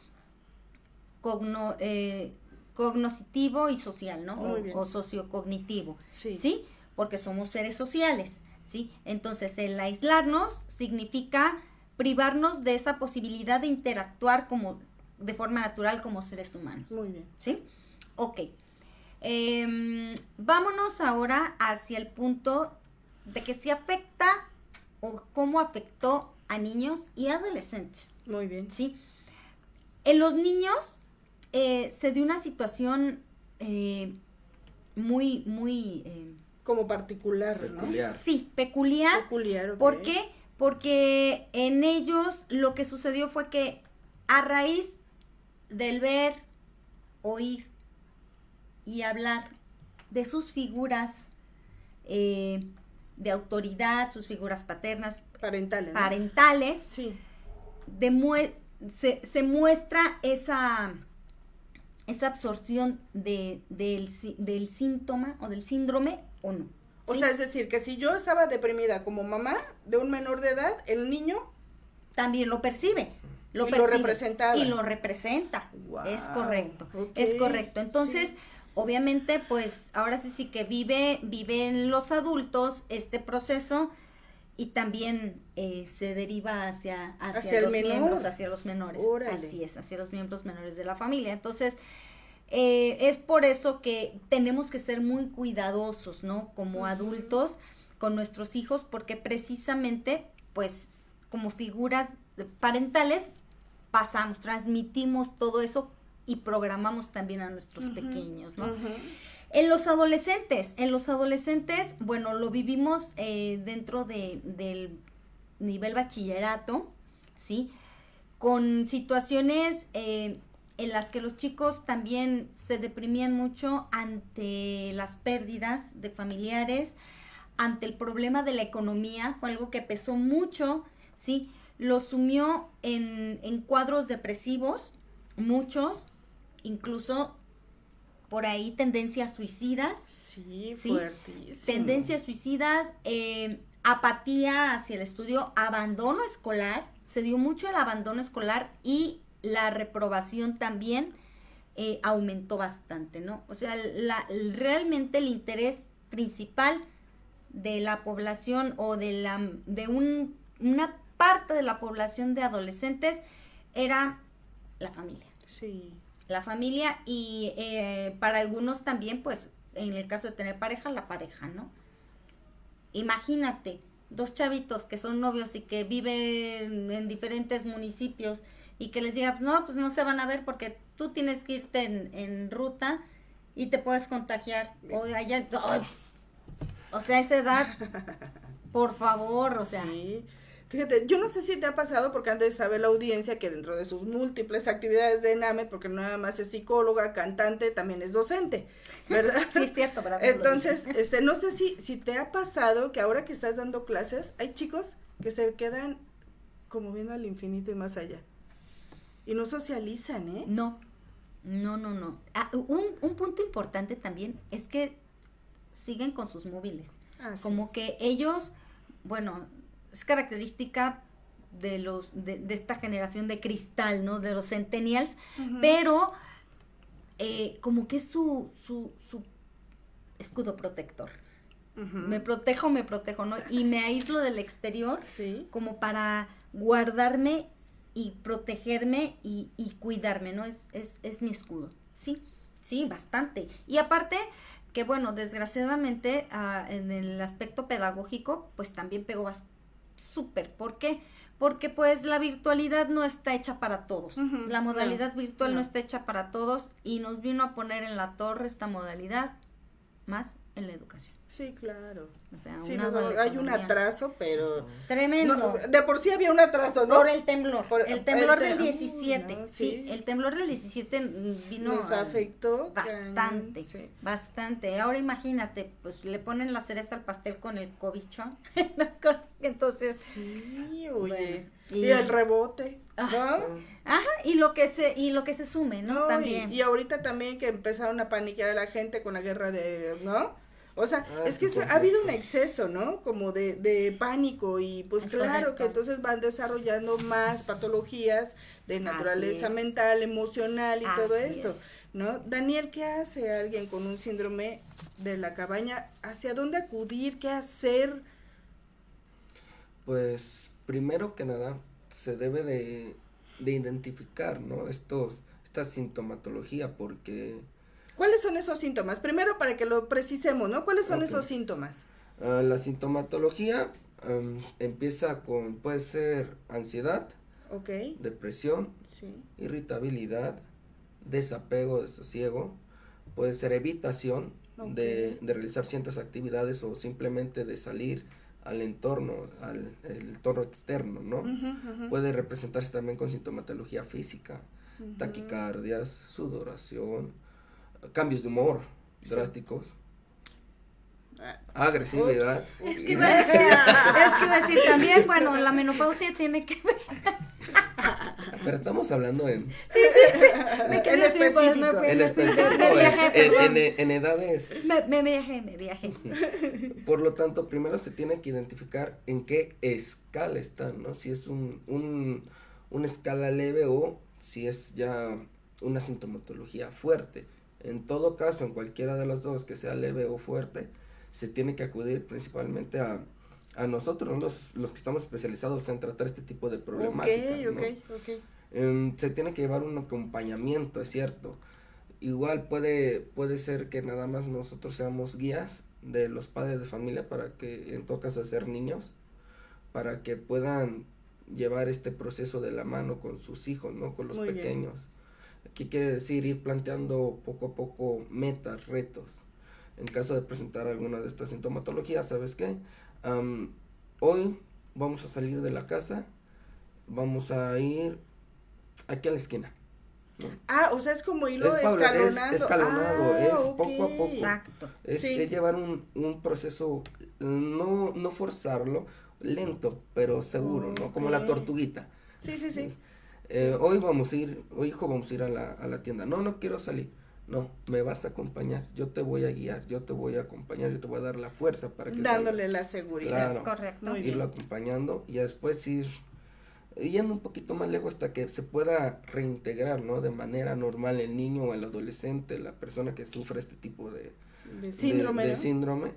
cogno, eh, cognoscitivo y social, ¿no? O, sociocognitivo, Sí. ¿sí? Porque somos seres sociales, ¿sí? Entonces, el aislarnos significa privarnos de esa posibilidad de interactuar como de forma natural como seres humanos. Muy bien. ¿Sí? Ok. Em, vámonos ahora hacia el punto de que si afecta o cómo afectó a niños y adolescentes. Muy bien. ¿Sí? En los niños eh, se dio una situación eh, muy, muy... eh, Como particular, ¿no? Peculiar. sí, peculiar. Peculiar, ok. ¿Por qué? Porque en ellos lo que sucedió fue que a raíz del ver, oír y hablar de sus figuras eh, de autoridad, sus figuras paternas, Parentales. ¿no? parentales, Sí. demue- se, se muestra esa, esa absorción de, del, sí- del síntoma o del síndrome o no. O ¿sí? sea, es decir, que si yo estaba deprimida como mamá de un menor de edad, el niño también lo percibe. Lo Y lo percibe, representaba. Y lo representa. Es correcto. Es correcto. Entonces, sí. Obviamente, pues ahora sí sí que vive, vive en los adultos este proceso y también eh, se deriva hacia, hacia, los menor. miembros, hacia los menores. Órale. Así es, hacia los miembros menores de la familia. Entonces, eh, es por eso que tenemos que ser muy cuidadosos, ¿no? Como adultos con nuestros hijos, porque precisamente, pues, como figuras parentales, pasamos, transmitimos todo eso y programamos también a nuestros pequeños, ¿no? En los adolescentes, en los adolescentes, bueno, lo vivimos eh, dentro de, del nivel bachillerato, ¿sí? Con situaciones eh, en las que los chicos también se deprimían mucho ante las pérdidas de familiares, ante el problema de la economía, fue algo que pesó mucho, ¿sí? Lo sumió en, en cuadros depresivos, muchos, incluso por ahí tendencias suicidas, Sí, Sí. fuertísimo. tendencias suicidas, eh, apatía hacia el estudio, abandono escolar, se dio mucho el abandono escolar y la reprobación también eh, aumentó bastante, ¿no? O sea, la, realmente el interés principal de la población o de, la, de un, una parte de la población de adolescentes era la familia Sí. La familia y eh, para algunos también, pues, en el caso de tener pareja, la pareja, ¿no? Imagínate, dos chavitos que son novios y que viven en diferentes municipios y que les diga, no, pues no se van a ver porque tú tienes que irte en, ruta y te puedes contagiar. O allá, o sea, esa edad, por favor, o sea. Fíjate, yo no sé si te ha pasado, porque antes sabe la audiencia que dentro de sus múltiples actividades de NAMET, porque no nada más es psicóloga, cantante, también es docente, ¿verdad? sí, es cierto, ¿verdad? Entonces, este, no sé si, si te ha pasado que ahora que estás dando clases, hay chicos que se quedan como viendo al infinito y más allá. Y no socializan, ¿eh? No, no, no, no. Ah, un, un punto importante también es que siguen con sus móviles. Ah, como que ellos, bueno, es característica de los de, esta generación de cristal, ¿no? De los centennials, pero eh, como que es su, su, su escudo protector. Me protejo, me protejo, ¿no? Y me aíslo del exterior como para guardarme y protegerme y, y cuidarme, ¿no? Es, es, es mi escudo. Sí, sí, bastante. Y aparte, que bueno, desgraciadamente ah, en el aspecto pedagógico, pues también pegó súper. ¿Por qué? Porque pues la virtualidad no está hecha para todos. la modalidad virtual no. está hecha para todos y nos vino a poner en la torre esta modalidad más en la educación. Sí, claro. O sea, hay un atraso, pero... Tremendo. de por sí había un atraso, ¿no? Por el temblor. el temblor del 17. sí. el temblor del 17 vino... Nos afectó. Bastante, bastante. Ahora imagínate, pues le ponen la cereza al pastel con el cobichón. Entonces... Sí, oye. y, el rebote, ¿no? Ajá, y lo que se, y lo que se sume, ¿no? también. Y, y ahorita también que empezaron a paniquear a la gente con la guerra de, ¿no? O sea, ah, es que ha habido un exceso, ¿no? Como de, de pánico y pues claro que entonces van desarrollando más patologías de naturaleza mental, emocional y todo esto, ¿no? Daniel, ¿qué hace alguien con un síndrome de la cabaña? ¿Hacia dónde acudir? ¿Qué hacer? Pues primero que nada se debe de, de identificar, ¿no? Estos, esta sintomatología porque ¿Cuáles son esos síntomas? Primero para que lo precisemos, ¿no? ¿Cuáles son esos síntomas? Ah, la sintomatología empieza con, puede ser ansiedad, depresión, irritabilidad, desapego, desasiego, puede ser evitación de, realizar ciertas actividades o simplemente de salir al entorno, al entorno externo, ¿no? Puede representarse también con sintomatología física, taquicardias, sudoración, cambios de humor drásticos. Ah. Agresividad. Es que, iba a decir, es que iba a decir también, bueno, la menopausia tiene que ver. Pero estamos hablando en... Sí, sí, sí. Me en específico. En específico. Me viajé, en, en, en, edades. Me, me, viajé, me viajé. Por lo tanto, primero se tiene que identificar en qué escala están, ¿no? Si es un, un, una escala leve o si es ya una sintomatología fuerte. En todo caso, en cualquiera de los dos, que sea leve o fuerte, se tiene que acudir principalmente a, a nosotros, los, los que estamos especializados en tratar este tipo de problemáticas. Em, se tiene que llevar un acompañamiento, es cierto. Igual puede, puede ser que nada más nosotros seamos guías de los padres de familia para que en todo caso ser niños, para que puedan llevar este proceso de la mano con sus hijos, ¿no? Con los pequeños. ¿Qué quiere decir? Ir planteando poco a poco metas, retos. En caso de presentar alguna de estas sintomatologías, ¿sabes qué? hoy vamos a salir de la casa, vamos a ir aquí a la esquina. Ah, o sea, es como irlo escalonando. Es escalonado, ah, es poco a poco. Exacto. Es, llevar un, un proceso, no, no forzarlo, lento, pero seguro, ¿no? Como la tortuguita. Sí, sí, sí. Eh, hoy vamos a ir, hoy hijo vamos a ir a la, a la tienda. No, no quiero salir. No, me vas a acompañar, yo te voy a guiar, yo te voy a acompañar, yo te voy a dar la fuerza para que Dándole la seguridad. es correcto. irlo acompañando y después ir yendo un poquito más lejos hasta que se pueda reintegrar, ¿no? De manera normal el niño o el adolescente, la persona que sufre este tipo de, síndrome, de, síndrome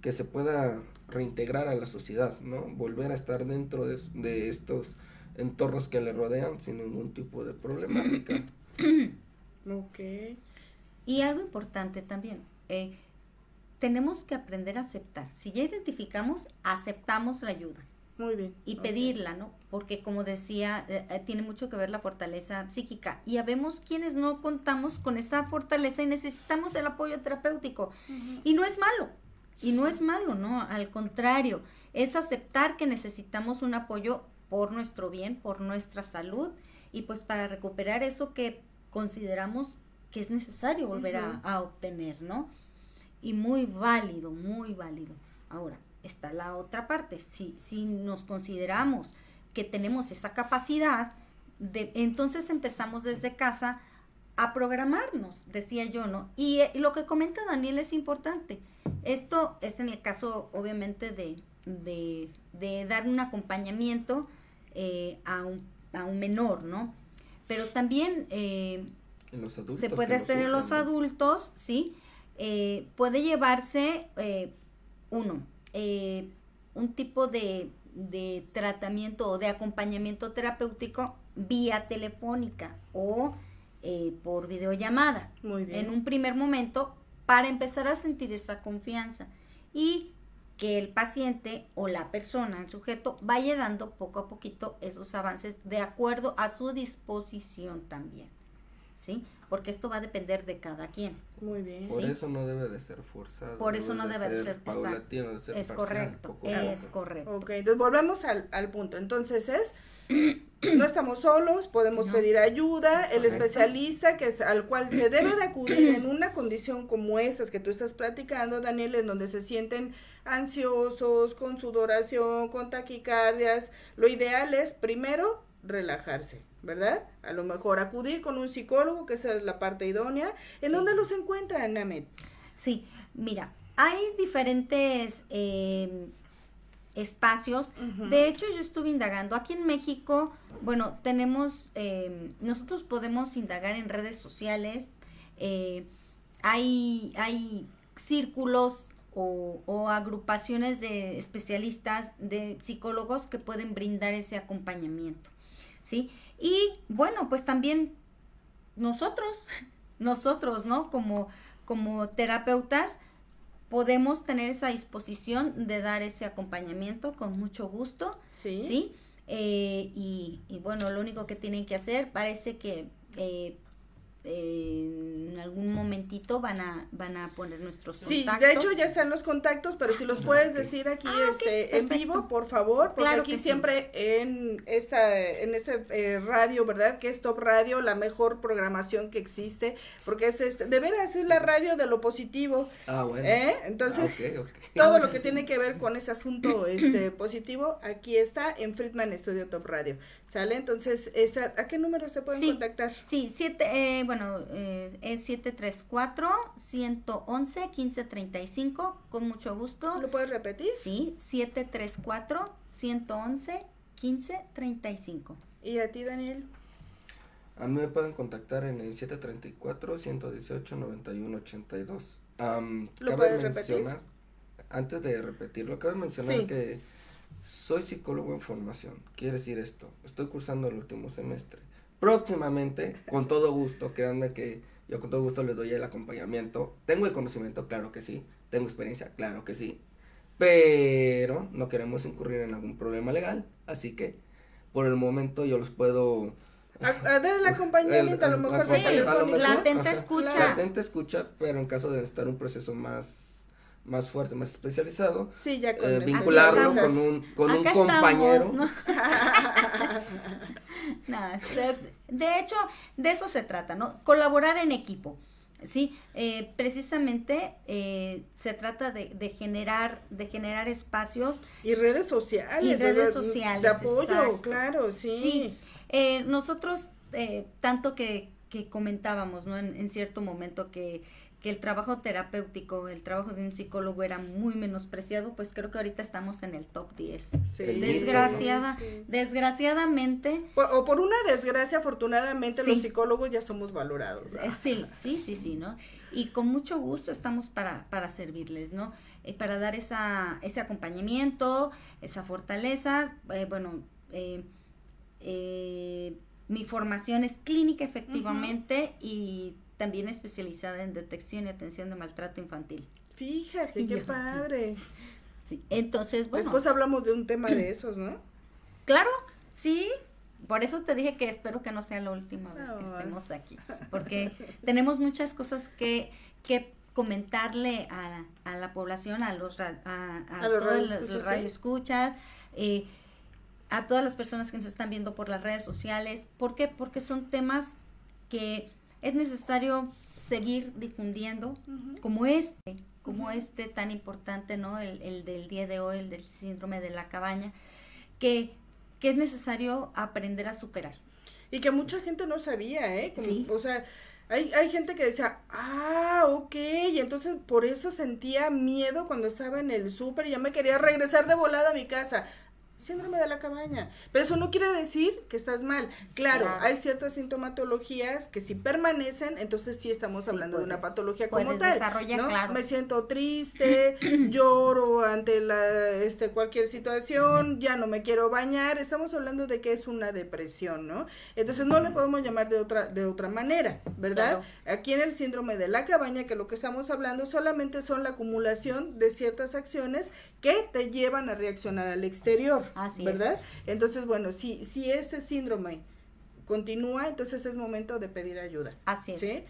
que se pueda reintegrar a la sociedad, ¿no? Volver a estar dentro de, de estos entornos que le rodean sin ningún tipo de problemática. Ok. Y algo importante también, eh, tenemos que aprender a aceptar. Si ya identificamos, aceptamos la ayuda Muy bien. y pedirla, ¿no? Porque como decía, eh, eh, tiene mucho que ver la fortaleza psíquica. Y habemos quienes no contamos con esa fortaleza y necesitamos el apoyo terapéutico. Y no es malo, y no es malo, ¿no? Al contrario, es aceptar que necesitamos un apoyo por nuestro bien, por nuestra salud y pues para recuperar eso que consideramos que es necesario volver a- obtener, ¿no? Y muy válido, muy válido. Ahora, está la otra parte. Si, si nos consideramos que tenemos esa capacidad, de, entonces empezamos desde casa a programarnos, decía yo, ¿no? Y eh, lo que comenta Daniel es importante. Esto es en el caso, obviamente, de, de, de dar un acompañamiento eh, a, un, a un menor, ¿no? Pero también eh, En los adultos. se puede hacer en los adultos, ¿sí? Eh, puede llevarse, eh, uno, eh, un tipo de, de tratamiento o de acompañamiento terapéutico vía telefónica o eh, por videollamada Muy bien. en un primer momento para empezar a sentir esa confianza y que el paciente o la persona, el sujeto, vaya dando poco a poquito esos avances de acuerdo a su disposición también, ¿sí? Porque esto va a depender de cada quien. Muy bien. Por Sí. eso no debe de ser forzado. Por eso no debe de ser, paulatino, debe ser Es parcial, correcto, es poco. correcto. Ok, entonces volvemos al, al punto. Entonces es, no estamos solos, podemos No. pedir ayuda, Es el correcto. especialista que es, al cual se debe de acudir en una condición como estas que tú estás platicando, Daniel, en donde se sienten ansiosos, con sudoración, con taquicardias. Lo ideal es primero relajarse, ¿verdad? A lo mejor acudir con un psicólogo, que esa es la parte idónea. ¿En Sí. dónde los encuentran, Namet? Sí, mira, hay diferentes eh, espacios. De hecho, yo estuve indagando. Aquí en México, bueno, tenemos, eh, nosotros podemos indagar en redes sociales. eh, hay, hay círculos o, o agrupaciones de especialistas, de psicólogos que pueden brindar ese acompañamiento. ¿Sí? Y bueno, pues también nosotros, nosotros, ¿no? Como, como terapeutas, podemos tener esa disposición de dar ese acompañamiento con mucho gusto, Sí. ¿sí? Eh, y, y bueno, lo único que tienen que hacer, parece que eh, eh, en algún momentito van a, van a poner nuestros Sí, contactos. de hecho ya están los contactos, pero si los puedes ok. decir aquí Ah, este, en vivo, por favor, porque Claro aquí sí. siempre en esta en este eh, radio, ¿verdad? Que es Top Radio, la mejor programación que existe, porque es este, de veras es la radio de lo positivo, Ah, bueno. ¿eh? Entonces, Ah, todo lo que tiene que ver con ese asunto este positivo, aquí está en Friedman Studio Top Radio. ¿Sale? Entonces, esta, ¿a qué número se pueden Sí. contactar? Sí, siete, eh, bueno, eh, es 734-111-1535, con mucho gusto. ¿Lo puedes repetir? Sí, 734-111-1535. ¿Y a ti, Daniel? A mí me pueden contactar en el 734-118-9182. Am, ¿Lo cabe puedes repetir? mencionar, antes de repetirlo, cabe mencionar Sí. que soy psicólogo en formación. Quiere decir esto, estoy cursando el último semestre. Próximamente, con todo gusto, créanme que yo con todo gusto les doy el acompañamiento. Tengo el conocimiento, claro que sí. Tengo experiencia, claro que sí. Pero no queremos incurrir en algún problema legal, así que por el momento yo los puedo A, a dar el acompañamiento, a lo mejor Sí, a lo telefónico. la atenta ajá, escucha. La atenta escucha, pero en caso de estar un proceso más, más fuerte, más especializado, Sí, ya con eh, vincularlo con un, con un compañero. estamos, ¿no? No, este, de hecho, de eso se trata, ¿no? Colaborar en equipo. Sí, eh, precisamente eh, se trata de, de generar, de generar espacios Y redes sociales. Y redes sociales, De apoyo, exacto. claro, sí. Sí. Eh, nosotros, eh, tanto que, que comentábamos, ¿no? En, en cierto momento que, que el trabajo terapéutico, el trabajo de un psicólogo era muy menospreciado, pues creo que ahorita estamos en el top 10. Sí. Desgraciada, Sí. desgraciadamente, Por- o por una desgracia, afortunadamente, Sí. los psicólogos ya somos valorados. eh, sí, sí, sí, sí, ¿no? Y con mucho gusto estamos para, para servirles, ¿no? Eh, para dar esa, ese acompañamiento, esa fortaleza, eh, bueno, eh, eh, mi formación es clínica efectivamente y también especializada en detección y atención de maltrato infantil. Fíjate, qué padre. Sí, entonces, bueno. Después hablamos de un tema de esos, ¿no? Claro, sí. Por eso te dije que espero que no sea la última vez que estemos aquí, porque tenemos muchas cosas que, que comentarle a, a la población, a los a, a, los radioescuchas, eh, a todas las personas que nos están viendo por las redes sociales. ¿Por qué? Porque son temas que es necesario seguir difundiendo, como este, como este tan importante, ¿no? El, el, del día de hoy, el del síndrome de la cabaña, que, que es necesario aprender a superar. Y que mucha gente no sabía, ¿eh? sí. O sea, hay, hay gente que decía, ah, ok, y entonces por eso sentía miedo cuando estaba en el súper y ya me quería regresar de volada a mi casa síndrome de la cabaña. Pero eso no quiere decir que estás mal. Claro, hay ciertas sintomatologías que si permanecen, entonces sí estamos hablando de una patología como tal. ¿no? Me siento triste, lloro ante la este cualquier situación, ya no me quiero bañar, estamos hablando de que es una depresión, ¿no? Entonces no le podemos llamar de otra de otra manera, ¿verdad? Aquí en el síndrome de la cabaña que lo que estamos hablando solamente son la acumulación de ciertas acciones que te llevan a reaccionar al exterior. Así ¿verdad? Entonces, bueno, si, si ese síndrome continúa, entonces es momento de pedir ayuda. Así es. ¿sí?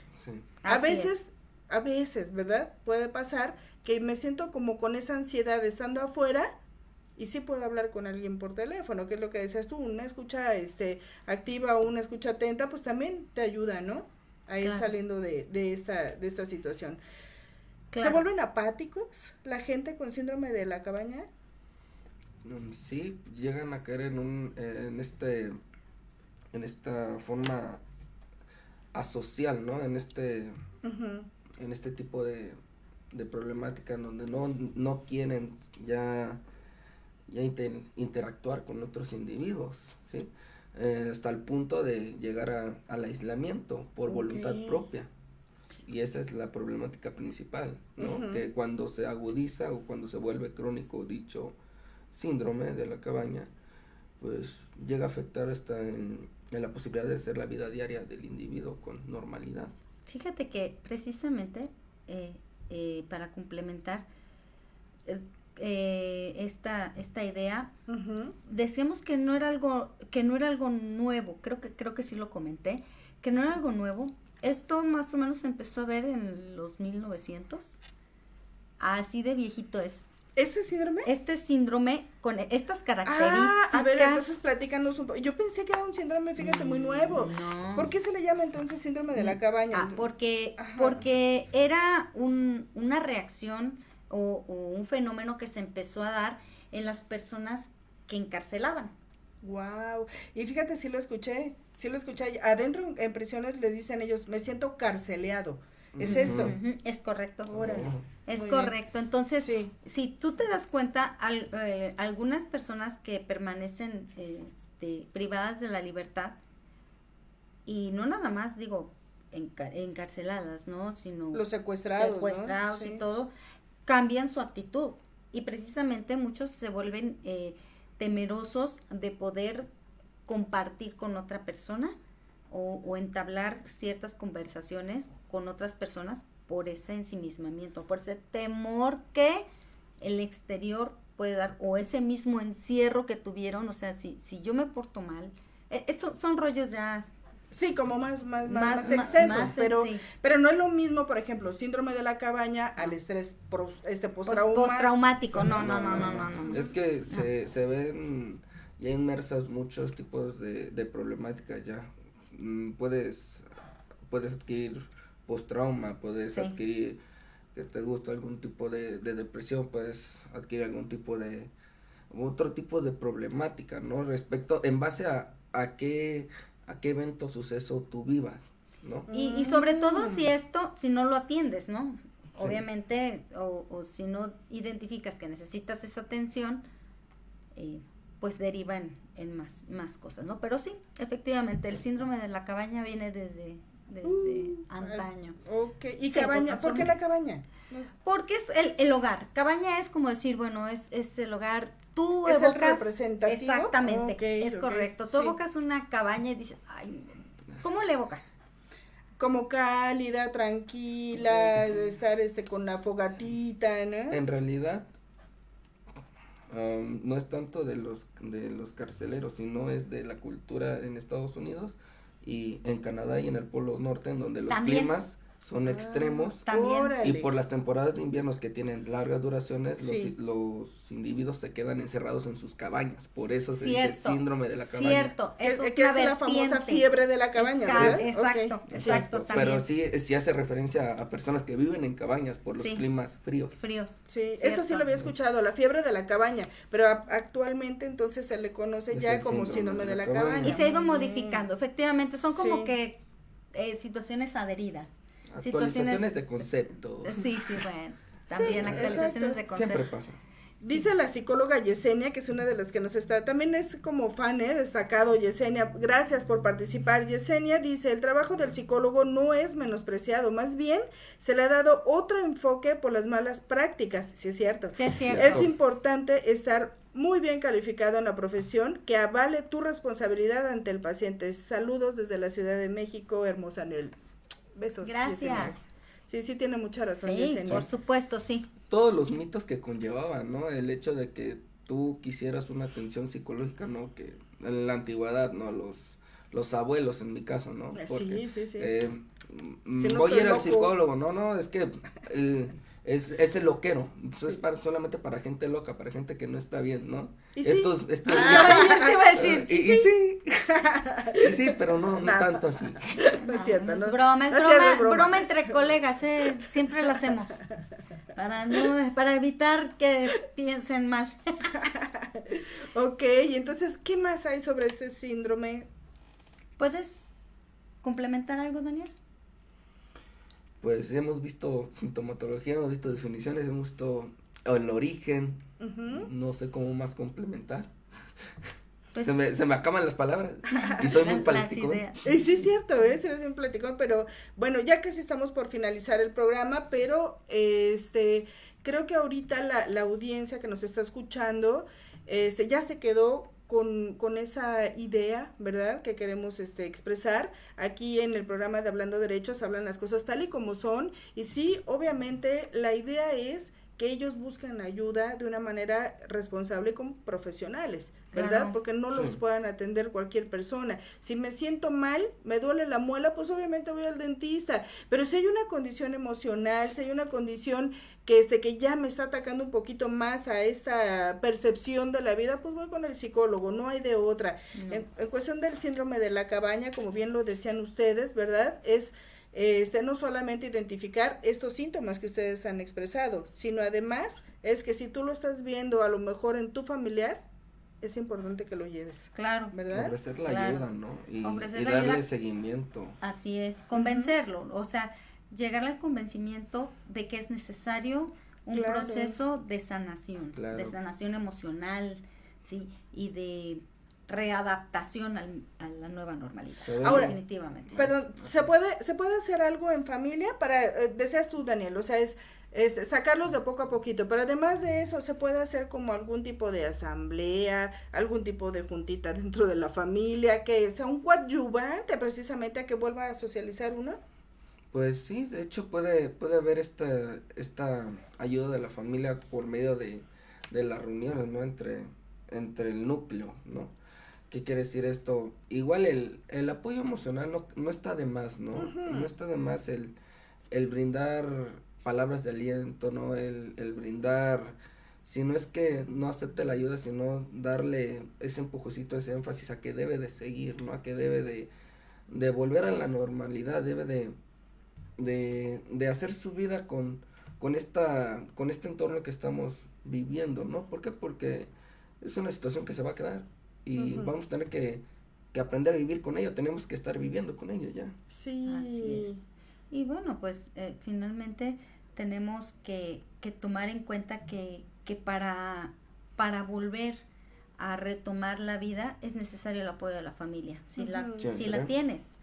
A veces, a veces, ¿verdad? Puede pasar que me siento como con esa ansiedad estando afuera y sí puedo hablar con alguien por teléfono, que es lo que decías tú, una escucha este activa o una escucha atenta, pues también te ayuda, ¿no? A ir saliendo de, de, esta, de esta situación. ¿Se vuelven apáticos la gente con síndrome de la cabaña? Mm, sí, llegan a caer en un, en este, en esta forma asocial, ¿no? En este, en este tipo de, de problemática en donde no, no quieren ya, ya interactuar con otros individuos, ¿sí? Eh, hasta el punto de llegar a, al aislamiento por voluntad propia. Y esa es la problemática principal, ¿no? Que cuando se agudiza o cuando se vuelve crónico dicho síndrome de la cabaña, pues llega a afectar hasta en, la posibilidad de hacer la vida diaria del individuo con normalidad. Fíjate que precisamente eh, eh, para complementar eh, esta, esta idea, decíamos que no era algo, que no era algo nuevo, creo que, creo que sí lo comenté, que no era algo nuevo. Esto más o menos se empezó a ver en los 1900. Así de viejito es. ¿Este síndrome? Este síndrome con estas características. Ah, a ver, entonces platícanos un poco. Yo pensé que era un síndrome, fíjate, muy nuevo. ¿Por qué se le llama entonces síndrome de la cabaña? Ah, porque, porque era un, una reacción o, un fenómeno que se empezó a dar en las personas que encarcelaban. Wow. Y fíjate, sí lo escuché, sí lo escuché. Adentro en prisiones les dicen ellos, me siento carceleado. ¿Es esto? Es correcto. Es correcto. Entonces, si tú te das cuenta, eh, algunas personas que permanecen este, privadas de la libertad, y no nada más digo encarceladas, ¿no? Sino los secuestrados, secuestrados y todo, cambian su actitud. Y precisamente muchos se vuelven eh, temerosos de poder compartir con otra persona o, entablar ciertas conversaciones con otras personas por ese ensimismamiento, por ese temor que el exterior puede dar o ese mismo encierro que tuvieron, o sea, si, si yo me porto mal, e, eso son rollos ya Sí, como más, más, más, extensos, pero, pero no es lo mismo, por ejemplo, síndrome de la cabaña al estrés este postraumático. no, no, no, no, no, Es que se, se ven ya inmersas muchos tipos de, de problemáticas ya. Mm, puedes, puedes adquirir post-trauma, puedes adquirir que te gusta algún tipo de, depresión, puedes adquirir algún tipo de otro tipo de problemática, ¿no? Respecto, en base a, a qué, a qué evento, suceso tú vivas, ¿no? Y, sobre todo si esto, si no lo atiendes, ¿no? Obviamente, o, o, si no identificas que necesitas esa atención, eh, pues derivan en, más, más cosas, ¿no? Pero sí, efectivamente, el síndrome de la cabaña viene desde, desde uh, antaño. Ok, ¿y cabaña? ¿Por qué la cabaña? Porque es el, el, hogar. Cabaña es como decir, bueno, es, es el hogar tú ¿Es el evocas representativo? exactamente, Ok, es correcto. Tú sí. evocas una cabaña y dices, ay, ¿cómo le evocas? Como cálida, tranquila, de estar este con la fogatita, ¿no? En realidad, am, no es tanto de los, de los carceleros, sino es de la cultura en Estados Unidos y en Canadá y en el Polo Norte, en donde los También. climas son extremos. También. Órale. Y por las temporadas de inviernos que tienen largas duraciones, los, Sí. los individuos se quedan encerrados en sus cabañas. Por eso se Cierto, dice síndrome de la cabaña. Cierto, Que- es que es la famosa fiebre de la cabaña, Esca- ¿verdad? Exacto, exacto, sí. también. Pero sí, sí hace referencia a personas que viven en cabañas por los Sí. climas fríos. Fríos. Sí, Cierto. esto sí lo había escuchado, la fiebre de la cabaña, pero a- actualmente entonces se le conoce Es ya como síndrome de la cabaña. Y se ha ido Mm. modificando, efectivamente, son como Sí. que eh, situaciones adheridas. Actualizaciones de conceptos. Sí, sí, bueno. También Sí, actualizaciones exacto. de Siempre conceptos. pasa. Dice la psicóloga Yesenia, que es una de las que nos está, también es como fan, ¿eh? destacado Yesenia, gracias por participar. Yesenia dice, el trabajo del psicólogo no es menospreciado, más bien se le ha dado otro enfoque por las malas prácticas, si es cierto. Sí, es cierto. Es importante estar muy bien calificado en la profesión que avale tu responsabilidad ante el paciente. Saludos desde la Ciudad de México, hermosa Nel. Besos. Gracias. Sí, sí tiene mucha razón, Sí, Yesenia. por supuesto, sí. Todos los mitos que conllevaban, ¿no? El hecho de que tú quisieras una atención psicológica, ¿no? Que en la antigüedad, ¿no? Los, los abuelos, en mi caso, ¿no? Sí, Porque, sí, sí. eh, Si no voy a ir al psicólogo, no, no, es que el, es, es el loquero, entonces es para, solamente para gente loca, para gente que no está bien, ¿no? ¿Y sí? Estos, ya te iba a decir. y, y sí, y sí, pero no, no tanto así. No es cierto, no ¿no? es broma, es broma, broma. broma entre colegas, ¿eh? siempre lo hacemos. Para no, para evitar que piensen mal. Ok, y entonces, ¿qué más hay sobre este síndrome? ¿Puedes complementar algo, Daniel? Pues hemos visto sintomatología, hemos visto definiciones, hemos visto el origen, no sé cómo más complementar. Pues, se, me, se me acaban las palabras y soy muy ideas. Y sí es cierto, ¿eh? Bien platicón, pero bueno, ya casi estamos por finalizar el programa, pero este, creo que ahorita la, la audiencia que nos está escuchando, este, ya se quedó con, con esa idea, ¿verdad? Que queremos este, expresar. Aquí en el programa de Hablando Derechos hablan las cosas tal y como son. Y sí, obviamente, la idea es que ellos buscan ayuda de una manera responsable como profesionales, ¿verdad? Claro. Porque no los Sí. puedan atender cualquier persona. Si me siento mal, me duele la muela, pues obviamente voy al dentista. Pero si hay una condición emocional, si hay una condición que este que ya me está atacando un poquito más a esta percepción de la vida, pues voy con el psicólogo, no hay de otra. No. En, en cuestión del síndrome de la cabaña, como bien lo decían ustedes, ¿verdad? Es este no solamente identificar estos síntomas que ustedes han expresado, sino además es que si tú lo estás viendo a lo mejor en tu familiar, es importante que lo lleves, Claro, ¿verdad? Ofrecer la Claro. ayuda, ¿no? Y, Ofrecer y la darle ayuda. seguimiento. así es, convencerlo, o sea, llegar al convencimiento de que es necesario un Claro. proceso de sanación, Claro. de sanación emocional, sí, y de readaptación al- a la nueva normalidad. Ahora, definitivamente. Perdón, ¿se puede, ¿se puede hacer algo en familia para, eh, deseas tú, Daniel, o sea, es, es sacarlos de poco a poquito, pero además de eso, ¿se puede hacer como algún tipo de asamblea, algún tipo de juntita dentro de la familia, que sea un coadyuvante precisamente a que vuelva a socializar uno? Pues sí, de hecho puede, puede haber esta, esta ayuda de la familia por medio de, de las reuniones, ¿no? Entre, entre el núcleo, ¿no? ¿Qué quiere decir esto? Igual el, el apoyo emocional no, no está de más, ¿no? No está de más el, el brindar palabras de aliento, ¿no? El, el brindar, si no es que no acepte la ayuda, sino darle ese empujocito, ese énfasis a que debe de seguir, ¿no? A que debe de, de volver a la normalidad, debe de, de, de hacer su vida con, con esta, con este entorno que estamos viviendo, ¿no? ¿Por qué? Porque es una situación que se va a quedar y vamos a tener que, que aprender a vivir con ello, tenemos que estar viviendo con ello ya. Sí. Así es. Y bueno, pues eh, finalmente tenemos que, que tomar en cuenta que, que para, para volver a retomar la vida es necesario el apoyo de la familia. Si, la, si la tienes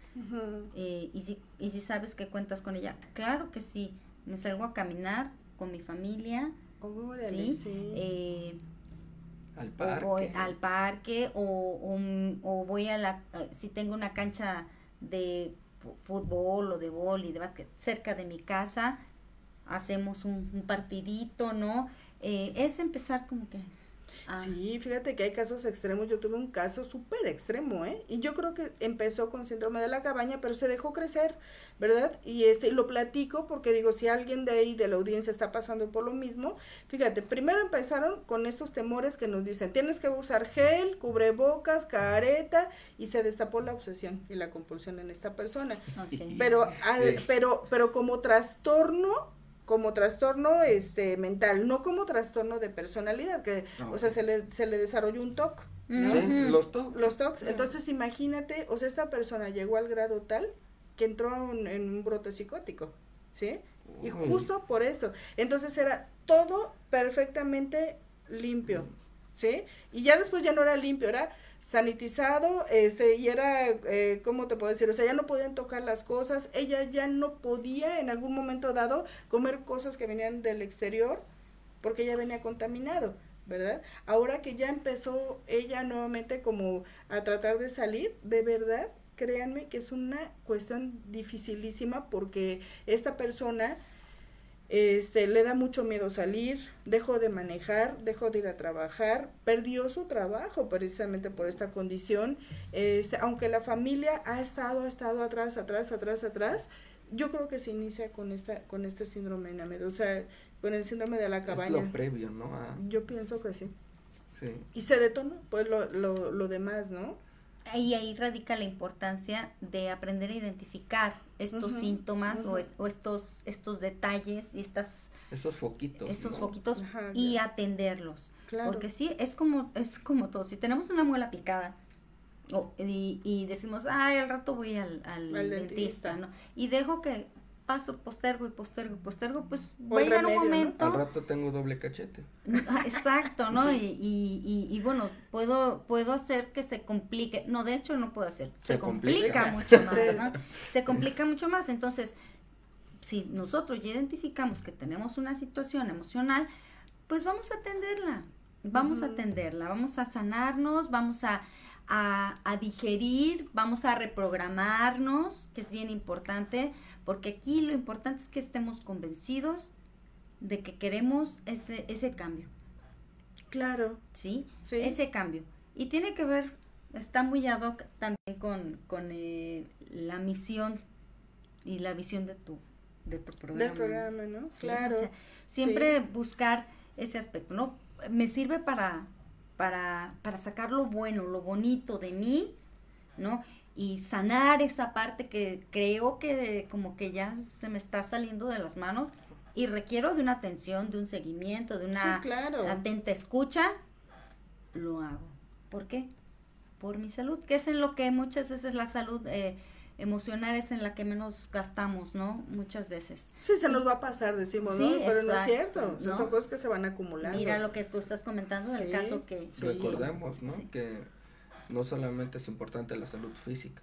eh, y, si, y si sabes que cuentas con ella, claro que sí. Me salgo a caminar con mi familia, Órale, ¿sí? sí. Eh, Al parque. O voy al parque o, o, o voy a la, eh, si tengo una cancha de fútbol o de bol y de básquet cerca de mi casa, hacemos un, un partidito, ¿no? Eh, es empezar como que... a- Sí, fíjate que hay casos extremos. Yo tuve un caso súper extremo, ¿eh? Y yo creo que empezó con síndrome de la cabaña, pero se dejó crecer, ¿verdad? Y este lo platico porque digo, si alguien de ahí de la audiencia está pasando por lo mismo, fíjate, primero empezaron con estos temores que nos dicen, tienes que usar gel, cubrebocas, careta, y se destapó la obsesión y la compulsión en esta persona. Pero, al, pero, pero como trastorno, como trastorno este mental, no como trastorno de personalidad, que, No. o sea, se le, se le desarrolló un TOC, ¿no? Sí, los tocs. Los TOCs. Entonces, imagínate, o sea, esta persona llegó al grado tal que entró en un brote psicótico, ¿sí? Y justo por eso. Entonces era todo perfectamente limpio, ¿sí? Y ya después ya no era limpio, era sanitizado, este, y era, eh, ¿cómo te puedo decir? O sea, ya no podían tocar las cosas, ella ya no podía en algún momento dado comer cosas que venían del exterior, porque ya venía contaminado, ¿verdad? Ahora que ya empezó ella nuevamente como a tratar de salir, de verdad, créanme que es una cuestión dificilísima porque esta persona este le da mucho miedo salir, dejó de manejar, dejó de ir a trabajar, perdió su trabajo precisamente por esta condición. Este, aunque la familia ha estado, ha estado atrás, atrás, atrás, atrás, yo creo que se inicia con esta, con este síndrome de o sea, con el síndrome de la Es cabaña. lo previo, ¿no? Yo pienso que sí. sí. Y se detonó, pues lo, lo, lo demás, ¿no? Ahí, ahí radica la importancia de aprender a identificar estos síntomas o, ujú. es- o estos, estos detalles y estas, Esos foquitos. esos ¿no? foquitos Ajá, y ya. atenderlos. Claro. Porque sí, es como, es como todo. Si tenemos una muela picada o- y, y decimos, ay, al rato voy al, al Al dentista, dentista. ¿no? Y dejo que paso, postergo y postergo y postergo, pues O va a llegar un remedio, ¿no? momento. Al rato tengo doble cachete. Ah, Exacto, ¿no? Y, y, y, y bueno, puedo, puedo hacer que se complique. No, de hecho no puedo hacer. Se, Se complica. complica. mucho más. ¿no? Se complica mucho más. Entonces, si nosotros ya identificamos que tenemos una situación emocional, pues vamos a atenderla. Vamos a atenderla, vamos a sanarnos, vamos a, a, a digerir, vamos a reprogramarnos, que es bien importante, porque aquí lo importante es que estemos convencidos de que queremos ese, ese cambio, Claro. ¿sí? Sí. Ese cambio. Y tiene que ver, está muy ad hoc también con, con eh, la misión y la visión de tu, de tu programa. Del programa, ¿no? Sí, claro. o sea, siempre buscar ese aspecto, ¿no? Me sirve para, para, para sacar lo bueno, lo bonito de mí, ¿no? Y sanar esa parte que creo que como que ya se me está saliendo de las manos y requiero de una atención, de un seguimiento, de una sí, claro. atenta escucha, lo hago. ¿Por qué? Por mi salud, que es en lo que muchas veces la salud eh, emocional es en la que menos gastamos, ¿no? Muchas veces. Sí, se nos va a pasar, decimos, Sí, ¿no? Pero no es exacto, cierto. O sea, ¿no? son cosas que se van acumulando. Mira lo que tú estás comentando del Sí. caso que... Sí. Recordemos, ¿no? Sí. Que no solamente es importante la salud física,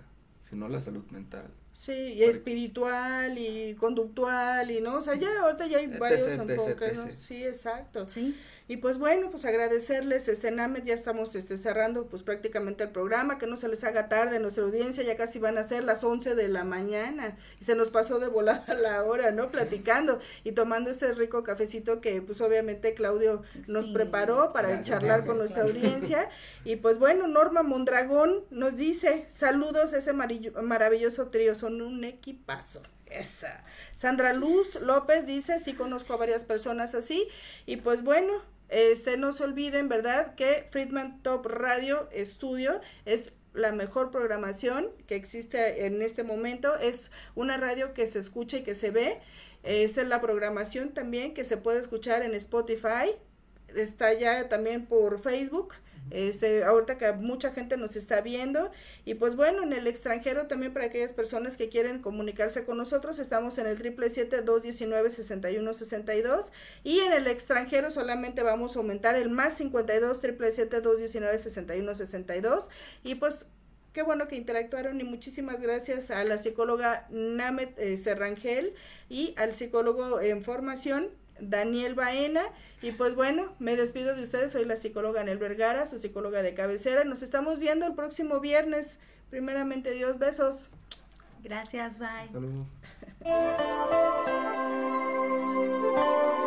sino la salud mental. Sí, y espiritual y conductual y no, o sea, ya ahorita ya hay Etc, varios etc, enfoques, ¿no? Sí, exacto. Sí, Y pues bueno, pues agradecerles, este Named, ya estamos este, cerrando pues prácticamente el programa, que no se les haga tarde a nuestra audiencia, ya casi van a ser las 11 de la mañana y se nos pasó de volada la hora, ¿no? Platicando y tomando este rico cafecito que pues obviamente Claudio nos Sí. preparó para Gracias, charlar gracias, con nuestra Claudio. audiencia. Y pues bueno, Norma Mondragón nos dice, saludos a ese marillo- maravilloso trío, un equipazo. Esa. Sandra Luz López dice, sí conozco a varias personas así. Y pues bueno, este no se olviden, ¿verdad? Que Friedman Top Radio Studio es la mejor programación que existe en este momento. Es una radio que se escucha y que se ve. Esta es la programación también que se puede escuchar en Spotify. Está ya también por Facebook. Este, ahorita que mucha gente nos está viendo. Y pues bueno, en el extranjero también para aquellas personas que quieren comunicarse con nosotros, estamos en el 777-219-6162 y en el extranjero solamente vamos a aumentar el más 52 777-219-6162 y pues qué bueno que interactuaron y muchísimas gracias a la psicóloga Namet eh, Serrangel y al psicólogo en formación Daniel Baena. Y pues bueno, me despido de ustedes. Soy la psicóloga Anel Vergara, su psicóloga de cabecera. Nos estamos viendo el próximo viernes. Primeramente, Dios, besos. Gracias, bye.